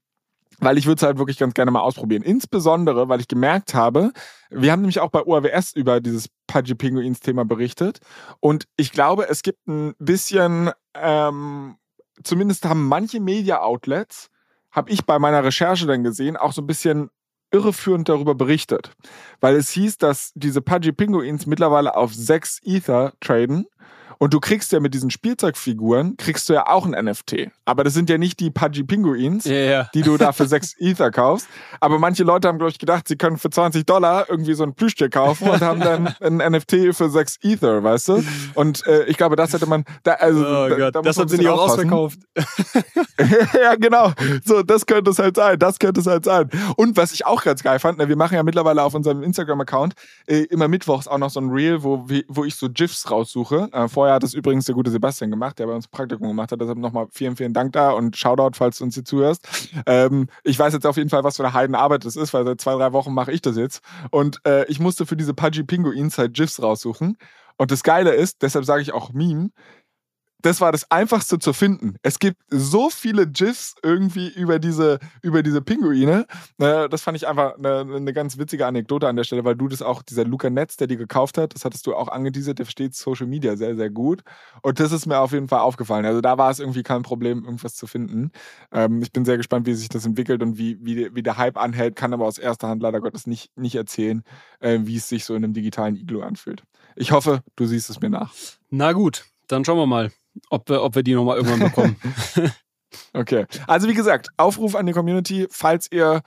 A: weil ich würde es halt wirklich ganz gerne mal ausprobieren. Insbesondere, weil ich gemerkt habe, wir haben nämlich auch bei ORWS über dieses Pudgy Pinguins Thema berichtet. Und ich glaube, es gibt ein bisschen, ähm, zumindest haben manche Media-Outlets, habe ich bei meiner Recherche dann gesehen, auch so ein bisschen irreführend darüber berichtet. Weil es hieß, dass diese Pudgy Pinguins mittlerweile auf sechs Ether traden und du kriegst ja mit diesen Spielzeugfiguren, kriegst du ja auch ein NFT. Aber das sind ja nicht die Pudgy Pinguins,
B: ja, ja.
A: die du da für 6 Ether kaufst. Aber manche Leute haben, glaube ich, gedacht, sie können für 20 Dollar irgendwie so ein Plüschtier kaufen und haben dann ein NFT für 6 Ether, weißt du? Und äh, ich glaube, das hätte man. Da, also,
B: oh da, da das hat sie nicht auch ausverkauft.
A: ja, genau. So, das könnte es halt sein. Das könnte es halt sein. Und was ich auch ganz geil fand, ne, wir machen ja mittlerweile auf unserem Instagram-Account äh, immer mittwochs auch noch so ein Reel, wo, wo ich so GIFs raussuche. Äh, vorher Vorher hat es übrigens der gute Sebastian gemacht, der bei uns Praktikum gemacht hat. Deshalb nochmal vielen, vielen Dank da und Shoutout, falls du uns hier zuhörst. Ähm, ich weiß jetzt auf jeden Fall, was für eine Heidenarbeit das ist, weil seit zwei, drei Wochen mache ich das jetzt. Und äh, ich musste für diese Pudgy Pinguins halt GIFs raussuchen. Und das Geile ist, deshalb sage ich auch Meme, das war das einfachste zu finden. Es gibt so viele GIFs irgendwie über diese, über diese Pinguine. Äh, das fand ich einfach eine, eine, ganz witzige Anekdote an der Stelle, weil du das auch, dieser Luca Netz, der die gekauft hat, das hattest du auch angeteasert, der versteht Social Media sehr, sehr gut. Und das ist mir auf jeden Fall aufgefallen. Also da war es irgendwie kein Problem, irgendwas zu finden. Ähm, ich bin sehr gespannt, wie sich das entwickelt und wie, wie, wie der Hype anhält, kann aber aus erster Hand leider Gottes nicht, nicht erzählen, äh, wie es sich so in einem digitalen Iglo anfühlt. Ich hoffe, du siehst es mir nach.
B: Na gut, dann schauen wir mal ob wir, ob wir die nochmal irgendwann bekommen.
A: okay. Also wie gesagt, Aufruf an die Community, falls ihr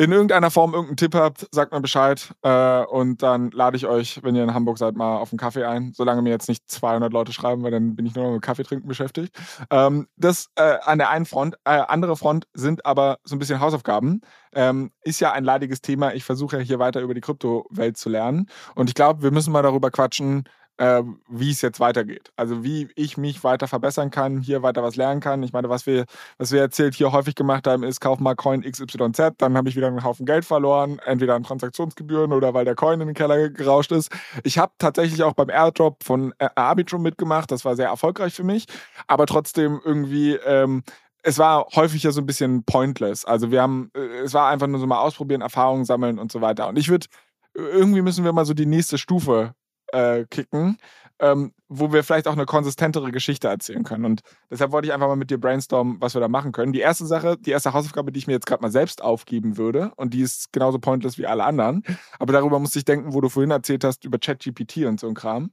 A: in irgendeiner Form irgendeinen Tipp habt, sagt mir Bescheid äh, und dann lade ich euch, wenn ihr in Hamburg seid, mal auf einen Kaffee ein. Solange mir jetzt nicht 200 Leute schreiben, weil dann bin ich nur noch mit Kaffee trinken beschäftigt. Ähm, das äh, an der einen Front. Äh, andere Front sind aber so ein bisschen Hausaufgaben. Ähm, ist ja ein leidiges Thema. Ich versuche ja hier weiter über die Kryptowelt zu lernen und ich glaube, wir müssen mal darüber quatschen, äh, wie es jetzt weitergeht. Also wie ich mich weiter verbessern kann, hier weiter was lernen kann. Ich meine, was wir, was wir erzählt hier häufig gemacht haben, ist, kauf mal Coin XYZ, dann habe ich wieder einen Haufen Geld verloren, entweder an Transaktionsgebühren oder weil der Coin in den Keller gerauscht ist. Ich habe tatsächlich auch beim Airdrop von Arbitrum mitgemacht, das war sehr erfolgreich für mich, aber trotzdem irgendwie ähm, es war häufig ja so ein bisschen pointless. Also wir haben, äh, es war einfach nur so mal ausprobieren, Erfahrungen sammeln und so weiter. Und ich würde, irgendwie müssen wir mal so die nächste Stufe äh, kicken, ähm, wo wir vielleicht auch eine konsistentere Geschichte erzählen können. Und deshalb wollte ich einfach mal mit dir brainstormen, was wir da machen können. Die erste Sache, die erste Hausaufgabe, die ich mir jetzt gerade mal selbst aufgeben würde, und die ist genauso pointless wie alle anderen, aber darüber musste ich denken, wo du vorhin erzählt hast über ChatGPT und so ein Kram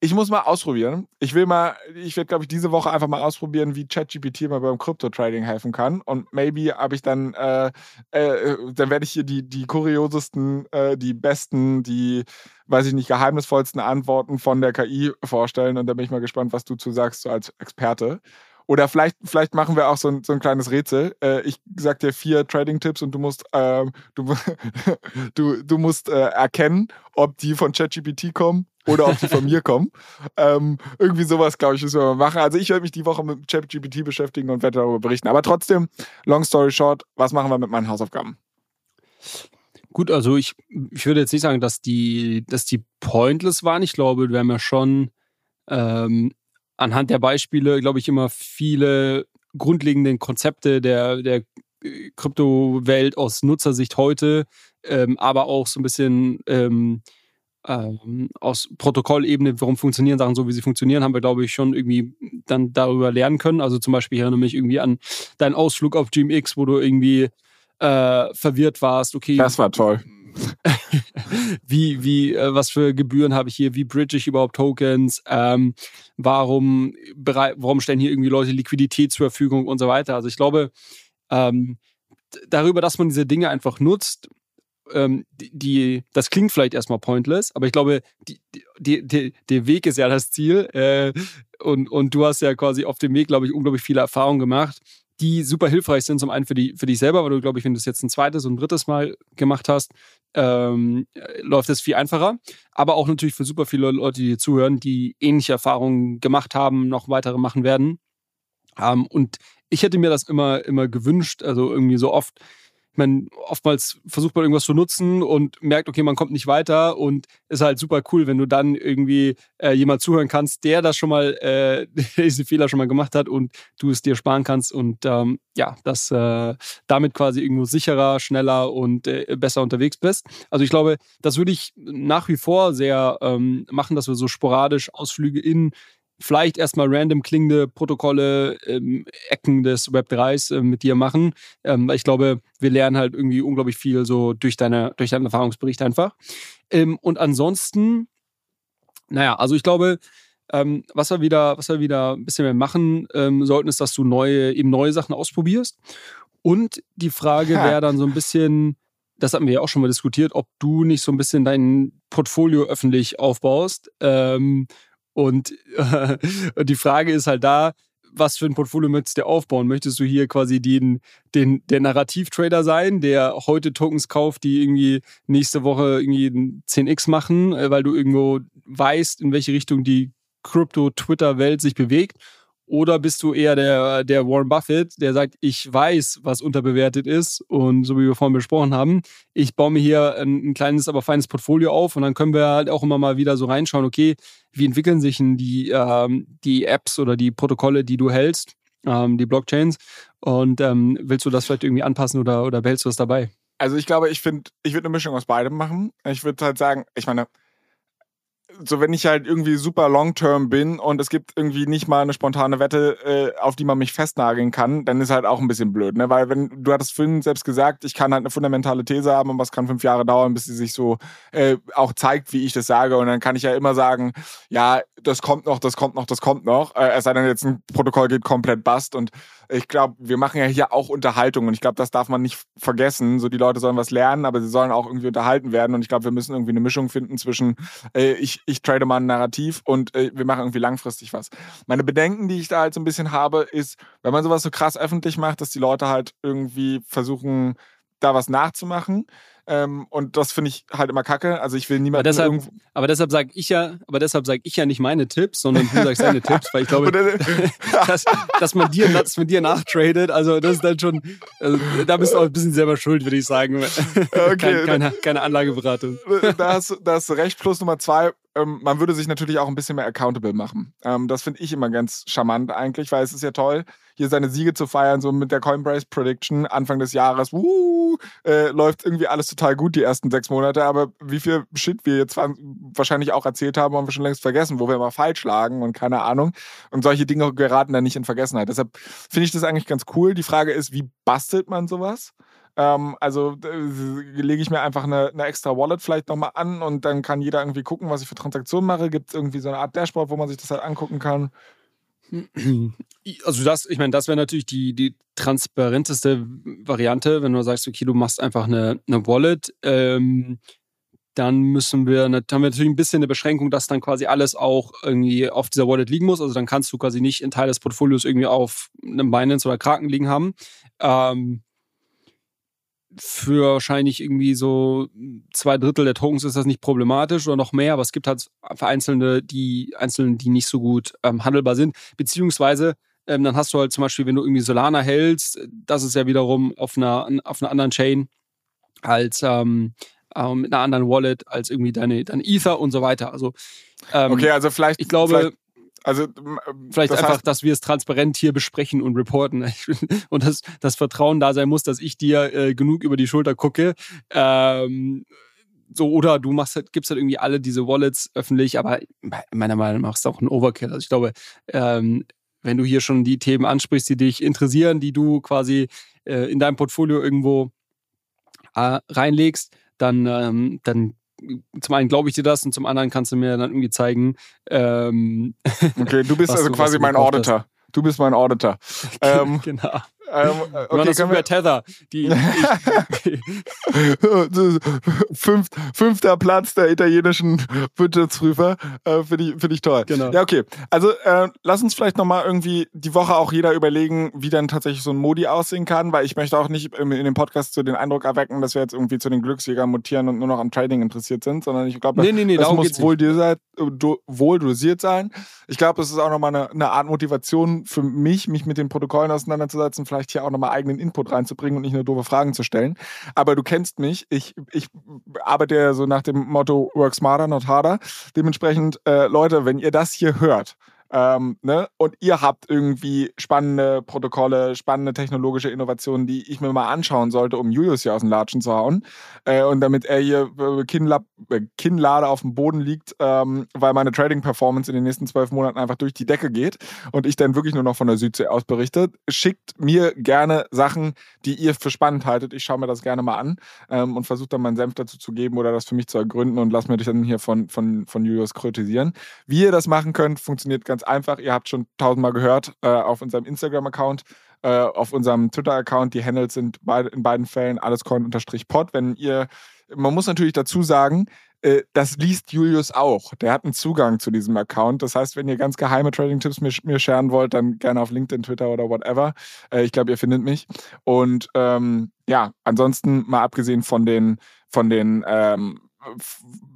A: ich muss mal ausprobieren. Ich will mal, ich werde, glaube ich, diese Woche einfach mal ausprobieren, wie ChatGPT mal beim Krypto-Trading helfen kann. Und maybe habe ich dann, äh, äh, dann werde ich hier die, die kuriosesten, äh, die besten, die, weiß ich nicht, geheimnisvollsten Antworten von der KI vorstellen. Und da bin ich mal gespannt, was du zu sagst, so als Experte. Oder vielleicht, vielleicht machen wir auch so ein, so ein kleines Rätsel. Äh, ich sag dir vier Trading-Tipps und du musst, äh, du, du, du musst äh, erkennen, ob die von ChatGPT kommen oder ob die von mir kommen. Ähm, irgendwie sowas, glaube ich, müssen wir mal machen. Also ich werde mich die Woche mit ChatGPT beschäftigen und werde darüber berichten. Aber trotzdem, long story short, was machen wir mit meinen Hausaufgaben?
B: Gut, also ich, ich würde jetzt nicht sagen, dass die, dass die pointless waren. Ich glaube, wir haben ja schon ähm, anhand der Beispiele, glaube ich, immer viele grundlegende Konzepte der, der Kryptowelt aus Nutzersicht heute, ähm, aber auch so ein bisschen ähm, ähm, aus Protokollebene, warum funktionieren Sachen so, wie sie funktionieren, haben wir, glaube ich, schon irgendwie dann darüber lernen können. Also zum Beispiel, ich erinnere mich irgendwie an deinen Ausflug auf GMX, wo du irgendwie äh, verwirrt warst. Okay.
A: Das war toll.
B: wie, wie, äh, was für Gebühren habe ich hier? Wie bridge ich überhaupt Tokens? Ähm, warum, warum stellen hier irgendwie Leute Liquidität zur Verfügung und so weiter? Also ich glaube, ähm, darüber, dass man diese Dinge einfach nutzt, ähm, die, das klingt vielleicht erstmal pointless, aber ich glaube, die, die, die, der Weg ist ja das Ziel. Äh, und, und du hast ja quasi auf dem Weg, glaube ich, unglaublich viele Erfahrungen gemacht, die super hilfreich sind. Zum einen für, die, für dich selber, weil du, glaube ich, wenn du es jetzt ein zweites und ein drittes Mal gemacht hast, ähm, läuft es viel einfacher. Aber auch natürlich für super viele Leute, die dir zuhören, die ähnliche Erfahrungen gemacht haben, noch weitere machen werden. Ähm, und ich hätte mir das immer, immer gewünscht, also irgendwie so oft man oftmals versucht man irgendwas zu nutzen und merkt, okay, man kommt nicht weiter und ist halt super cool, wenn du dann irgendwie äh, jemand zuhören kannst, der das schon mal, äh, diese Fehler schon mal gemacht hat und du es dir sparen kannst und ähm, ja, dass äh, damit quasi irgendwo sicherer, schneller und äh, besser unterwegs bist. Also ich glaube, das würde ich nach wie vor sehr ähm, machen, dass wir so sporadisch Ausflüge in vielleicht erstmal random klingende Protokolle, ähm, Ecken des Web 3s äh, mit dir machen. Ähm, ich glaube, wir lernen halt irgendwie unglaublich viel so durch deine, durch deinen Erfahrungsbericht einfach. Ähm, und ansonsten, naja, also ich glaube, ähm, was wir wieder, was wir wieder ein bisschen mehr machen ähm, sollten, ist, dass du neue, eben neue Sachen ausprobierst. Und die Frage wäre dann so ein bisschen, das hatten wir ja auch schon mal diskutiert, ob du nicht so ein bisschen dein Portfolio öffentlich aufbaust ähm, und äh, die Frage ist halt da, was für ein Portfolio möchtest du aufbauen? Möchtest du hier quasi den, den, der Narrativ-Trader sein, der heute Tokens kauft, die irgendwie nächste Woche irgendwie 10x machen, äh, weil du irgendwo weißt, in welche Richtung die Krypto-Twitter-Welt sich bewegt? Oder bist du eher der, der Warren Buffett, der sagt, ich weiß, was unterbewertet ist und so wie wir vorhin besprochen haben, ich baue mir hier ein, ein kleines, aber feines Portfolio auf und dann können wir halt auch immer mal wieder so reinschauen, okay, wie entwickeln sich denn die, ähm, die Apps oder die Protokolle, die du hältst, ähm, die Blockchains und ähm, willst du das vielleicht irgendwie anpassen oder, oder behältst du das dabei?
A: Also ich glaube, ich finde, ich würde eine Mischung aus beidem machen. Ich würde halt sagen, ich meine, so wenn ich halt irgendwie super long-term bin und es gibt irgendwie nicht mal eine spontane Wette, äh, auf die man mich festnageln kann, dann ist halt auch ein bisschen blöd, ne? Weil wenn, du hattest vorhin selbst gesagt, ich kann halt eine fundamentale These haben und was kann fünf Jahre dauern, bis sie sich so äh, auch zeigt, wie ich das sage. Und dann kann ich ja immer sagen, ja, das kommt noch, das kommt noch, das kommt noch. Äh, es sei denn, jetzt ein Protokoll geht komplett bust und ich glaube, wir machen ja hier auch Unterhaltung und ich glaube, das darf man nicht vergessen. So, die Leute sollen was lernen, aber sie sollen auch irgendwie unterhalten werden und ich glaube, wir müssen irgendwie eine Mischung finden zwischen äh, ich, ich trade mal ein Narrativ und äh, wir machen irgendwie langfristig was. Meine Bedenken, die ich da halt so ein bisschen habe, ist, wenn man sowas so krass öffentlich macht, dass die Leute halt irgendwie versuchen, da was nachzumachen. Ähm, und das finde ich halt immer kacke. Also ich will niemanden.
B: Aber deshalb, aber deshalb sage ich ja, aber deshalb sage ich ja nicht meine Tipps, sondern du sagst deine Tipps, weil ich glaube, dass, dass, man dir, dass man dir nachtradet, also das ist dann schon, also, da bist du auch ein bisschen selber schuld, würde ich sagen. Okay. Kein, keine, keine Anlageberatung.
A: Da hast, da hast du recht. Plus Nummer zwei, ähm, man würde sich natürlich auch ein bisschen mehr accountable machen. Ähm, das finde ich immer ganz charmant eigentlich, weil es ist ja toll, hier seine Siege zu feiern, so mit der Coinbase Prediction Anfang des Jahres. Wuh, äh, läuft irgendwie alles total gut die ersten sechs Monate, aber wie viel Shit wir jetzt wahrscheinlich auch erzählt haben, haben wir schon längst vergessen, wo wir immer falsch lagen und keine Ahnung. Und solche Dinge geraten dann nicht in Vergessenheit. Deshalb finde ich das eigentlich ganz cool. Die Frage ist, wie bastelt man sowas? Ähm, also äh, lege ich mir einfach eine, eine extra Wallet vielleicht nochmal an und dann kann jeder irgendwie gucken, was ich für Transaktionen mache. Gibt es irgendwie so eine Art Dashboard, wo man sich das halt angucken kann?
B: Also das, ich meine, das wäre natürlich die, die transparenteste Variante, wenn du sagst, okay, du machst einfach eine, eine Wallet. Ähm, dann müssen wir, haben wir natürlich ein bisschen eine Beschränkung, dass dann quasi alles auch irgendwie auf dieser Wallet liegen muss. Also dann kannst du quasi nicht einen Teil des Portfolios irgendwie auf einem Binance oder Kraken liegen haben. Ähm, für wahrscheinlich irgendwie so zwei Drittel der Tokens ist das nicht problematisch oder noch mehr, aber es gibt halt vereinzelte, die einzelnen, die nicht so gut ähm, handelbar sind. Beziehungsweise ähm, dann hast du halt zum Beispiel, wenn du irgendwie Solana hältst, das ist ja wiederum auf einer, auf einer anderen Chain als ähm, ähm, mit einer anderen Wallet als irgendwie deine, deine Ether und so weiter. Also
A: ähm, okay, also vielleicht
B: ich glaube
A: vielleicht
B: also vielleicht das einfach, heißt, dass wir es transparent hier besprechen und reporten und dass das Vertrauen da sein muss, dass ich dir äh, genug über die Schulter gucke. Ähm, so oder du machst halt, gibst halt irgendwie alle diese Wallets öffentlich, aber meiner Meinung nach ist das auch ein Overkill. Also ich glaube, ähm, wenn du hier schon die Themen ansprichst, die dich interessieren, die du quasi äh, in deinem Portfolio irgendwo äh, reinlegst, dann, ähm, dann zum einen glaube ich dir das und zum anderen kannst du mir dann irgendwie zeigen. Ähm,
A: okay, du bist also du, quasi mein Auditor. Hast. Du bist mein Auditor.
B: Ähm, genau. Ähm, äh, okay, das über Tether. Die,
A: Fünf, fünfter Platz der italienischen Wirtschaftsprüfer. Äh, Finde ich, find ich toll.
B: Genau.
A: Ja, okay. Also äh, lass uns vielleicht nochmal irgendwie die Woche auch jeder überlegen, wie dann tatsächlich so ein Modi aussehen kann, weil ich möchte auch nicht in, in dem Podcast so den Eindruck erwecken, dass wir jetzt irgendwie zu den Glücksjägern mutieren und nur noch am Trading interessiert sind, sondern ich glaube,
B: nee, nee, nee,
A: das muss wohl, dosiert, wohl dosiert sein. Ich glaube, es ist auch nochmal eine, eine Art Motivation für mich, mich mit den Protokollen auseinanderzusetzen, vielleicht vielleicht hier auch nochmal eigenen Input reinzubringen und nicht nur doofe Fragen zu stellen. Aber du kennst mich. Ich, ich arbeite ja so nach dem Motto Work smarter, not harder. Dementsprechend, äh, Leute, wenn ihr das hier hört, ähm, ne? Und ihr habt irgendwie spannende Protokolle, spannende technologische Innovationen, die ich mir mal anschauen sollte, um Julius hier aus dem Latschen zu hauen. Äh, und damit er hier äh, Kinnla äh, Kinnlade auf dem Boden liegt, ähm, weil meine Trading-Performance in den nächsten zwölf Monaten einfach durch die Decke geht und ich dann wirklich nur noch von der Südsee aus berichte. Schickt mir gerne Sachen, die ihr für spannend haltet. Ich schaue mir das gerne mal an ähm, und versuche dann meinen Senf dazu zu geben oder das für mich zu ergründen und lass mir dich dann hier von, von, von Julius kritisieren. Wie ihr das machen könnt, funktioniert ganz ganz einfach. Ihr habt schon tausendmal gehört äh, auf unserem Instagram-Account, äh, auf unserem Twitter-Account. Die Handles sind beid, in beiden Fällen allescoin-pod. Wenn ihr, man muss natürlich dazu sagen, äh, das liest Julius auch. Der hat einen Zugang zu diesem Account. Das heißt, wenn ihr ganz geheime Trading-Tipps mir, mir scheren wollt, dann gerne auf LinkedIn, Twitter oder whatever. Äh, ich glaube, ihr findet mich. Und ähm, ja, ansonsten mal abgesehen von den, von den ähm,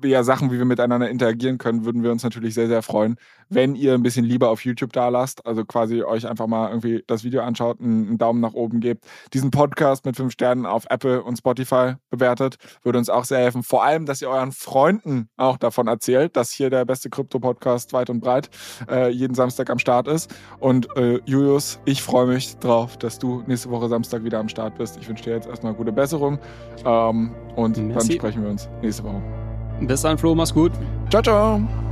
A: ja, Sachen, wie wir miteinander interagieren können, würden wir uns natürlich sehr, sehr freuen, wenn ihr ein bisschen lieber auf YouTube da lasst, also quasi euch einfach mal irgendwie das Video anschaut, einen, Daumen nach oben gebt, diesen Podcast mit fünf Sternen auf Apple und Spotify bewertet, würde uns auch sehr helfen. Vor allem, dass ihr euren Freunden auch davon erzählt, dass hier der beste Krypto-Podcast weit und breit äh, jeden Samstag am Start ist. Und äh, Julius, ich freue mich drauf, dass du nächste Woche Samstag wieder am Start bist. Ich wünsche dir jetzt erstmal gute Besserung ähm, und Merci. dann sprechen wir uns nächste Woche.
B: Bis dann, Flo, mach's gut.
A: Ciao, ciao.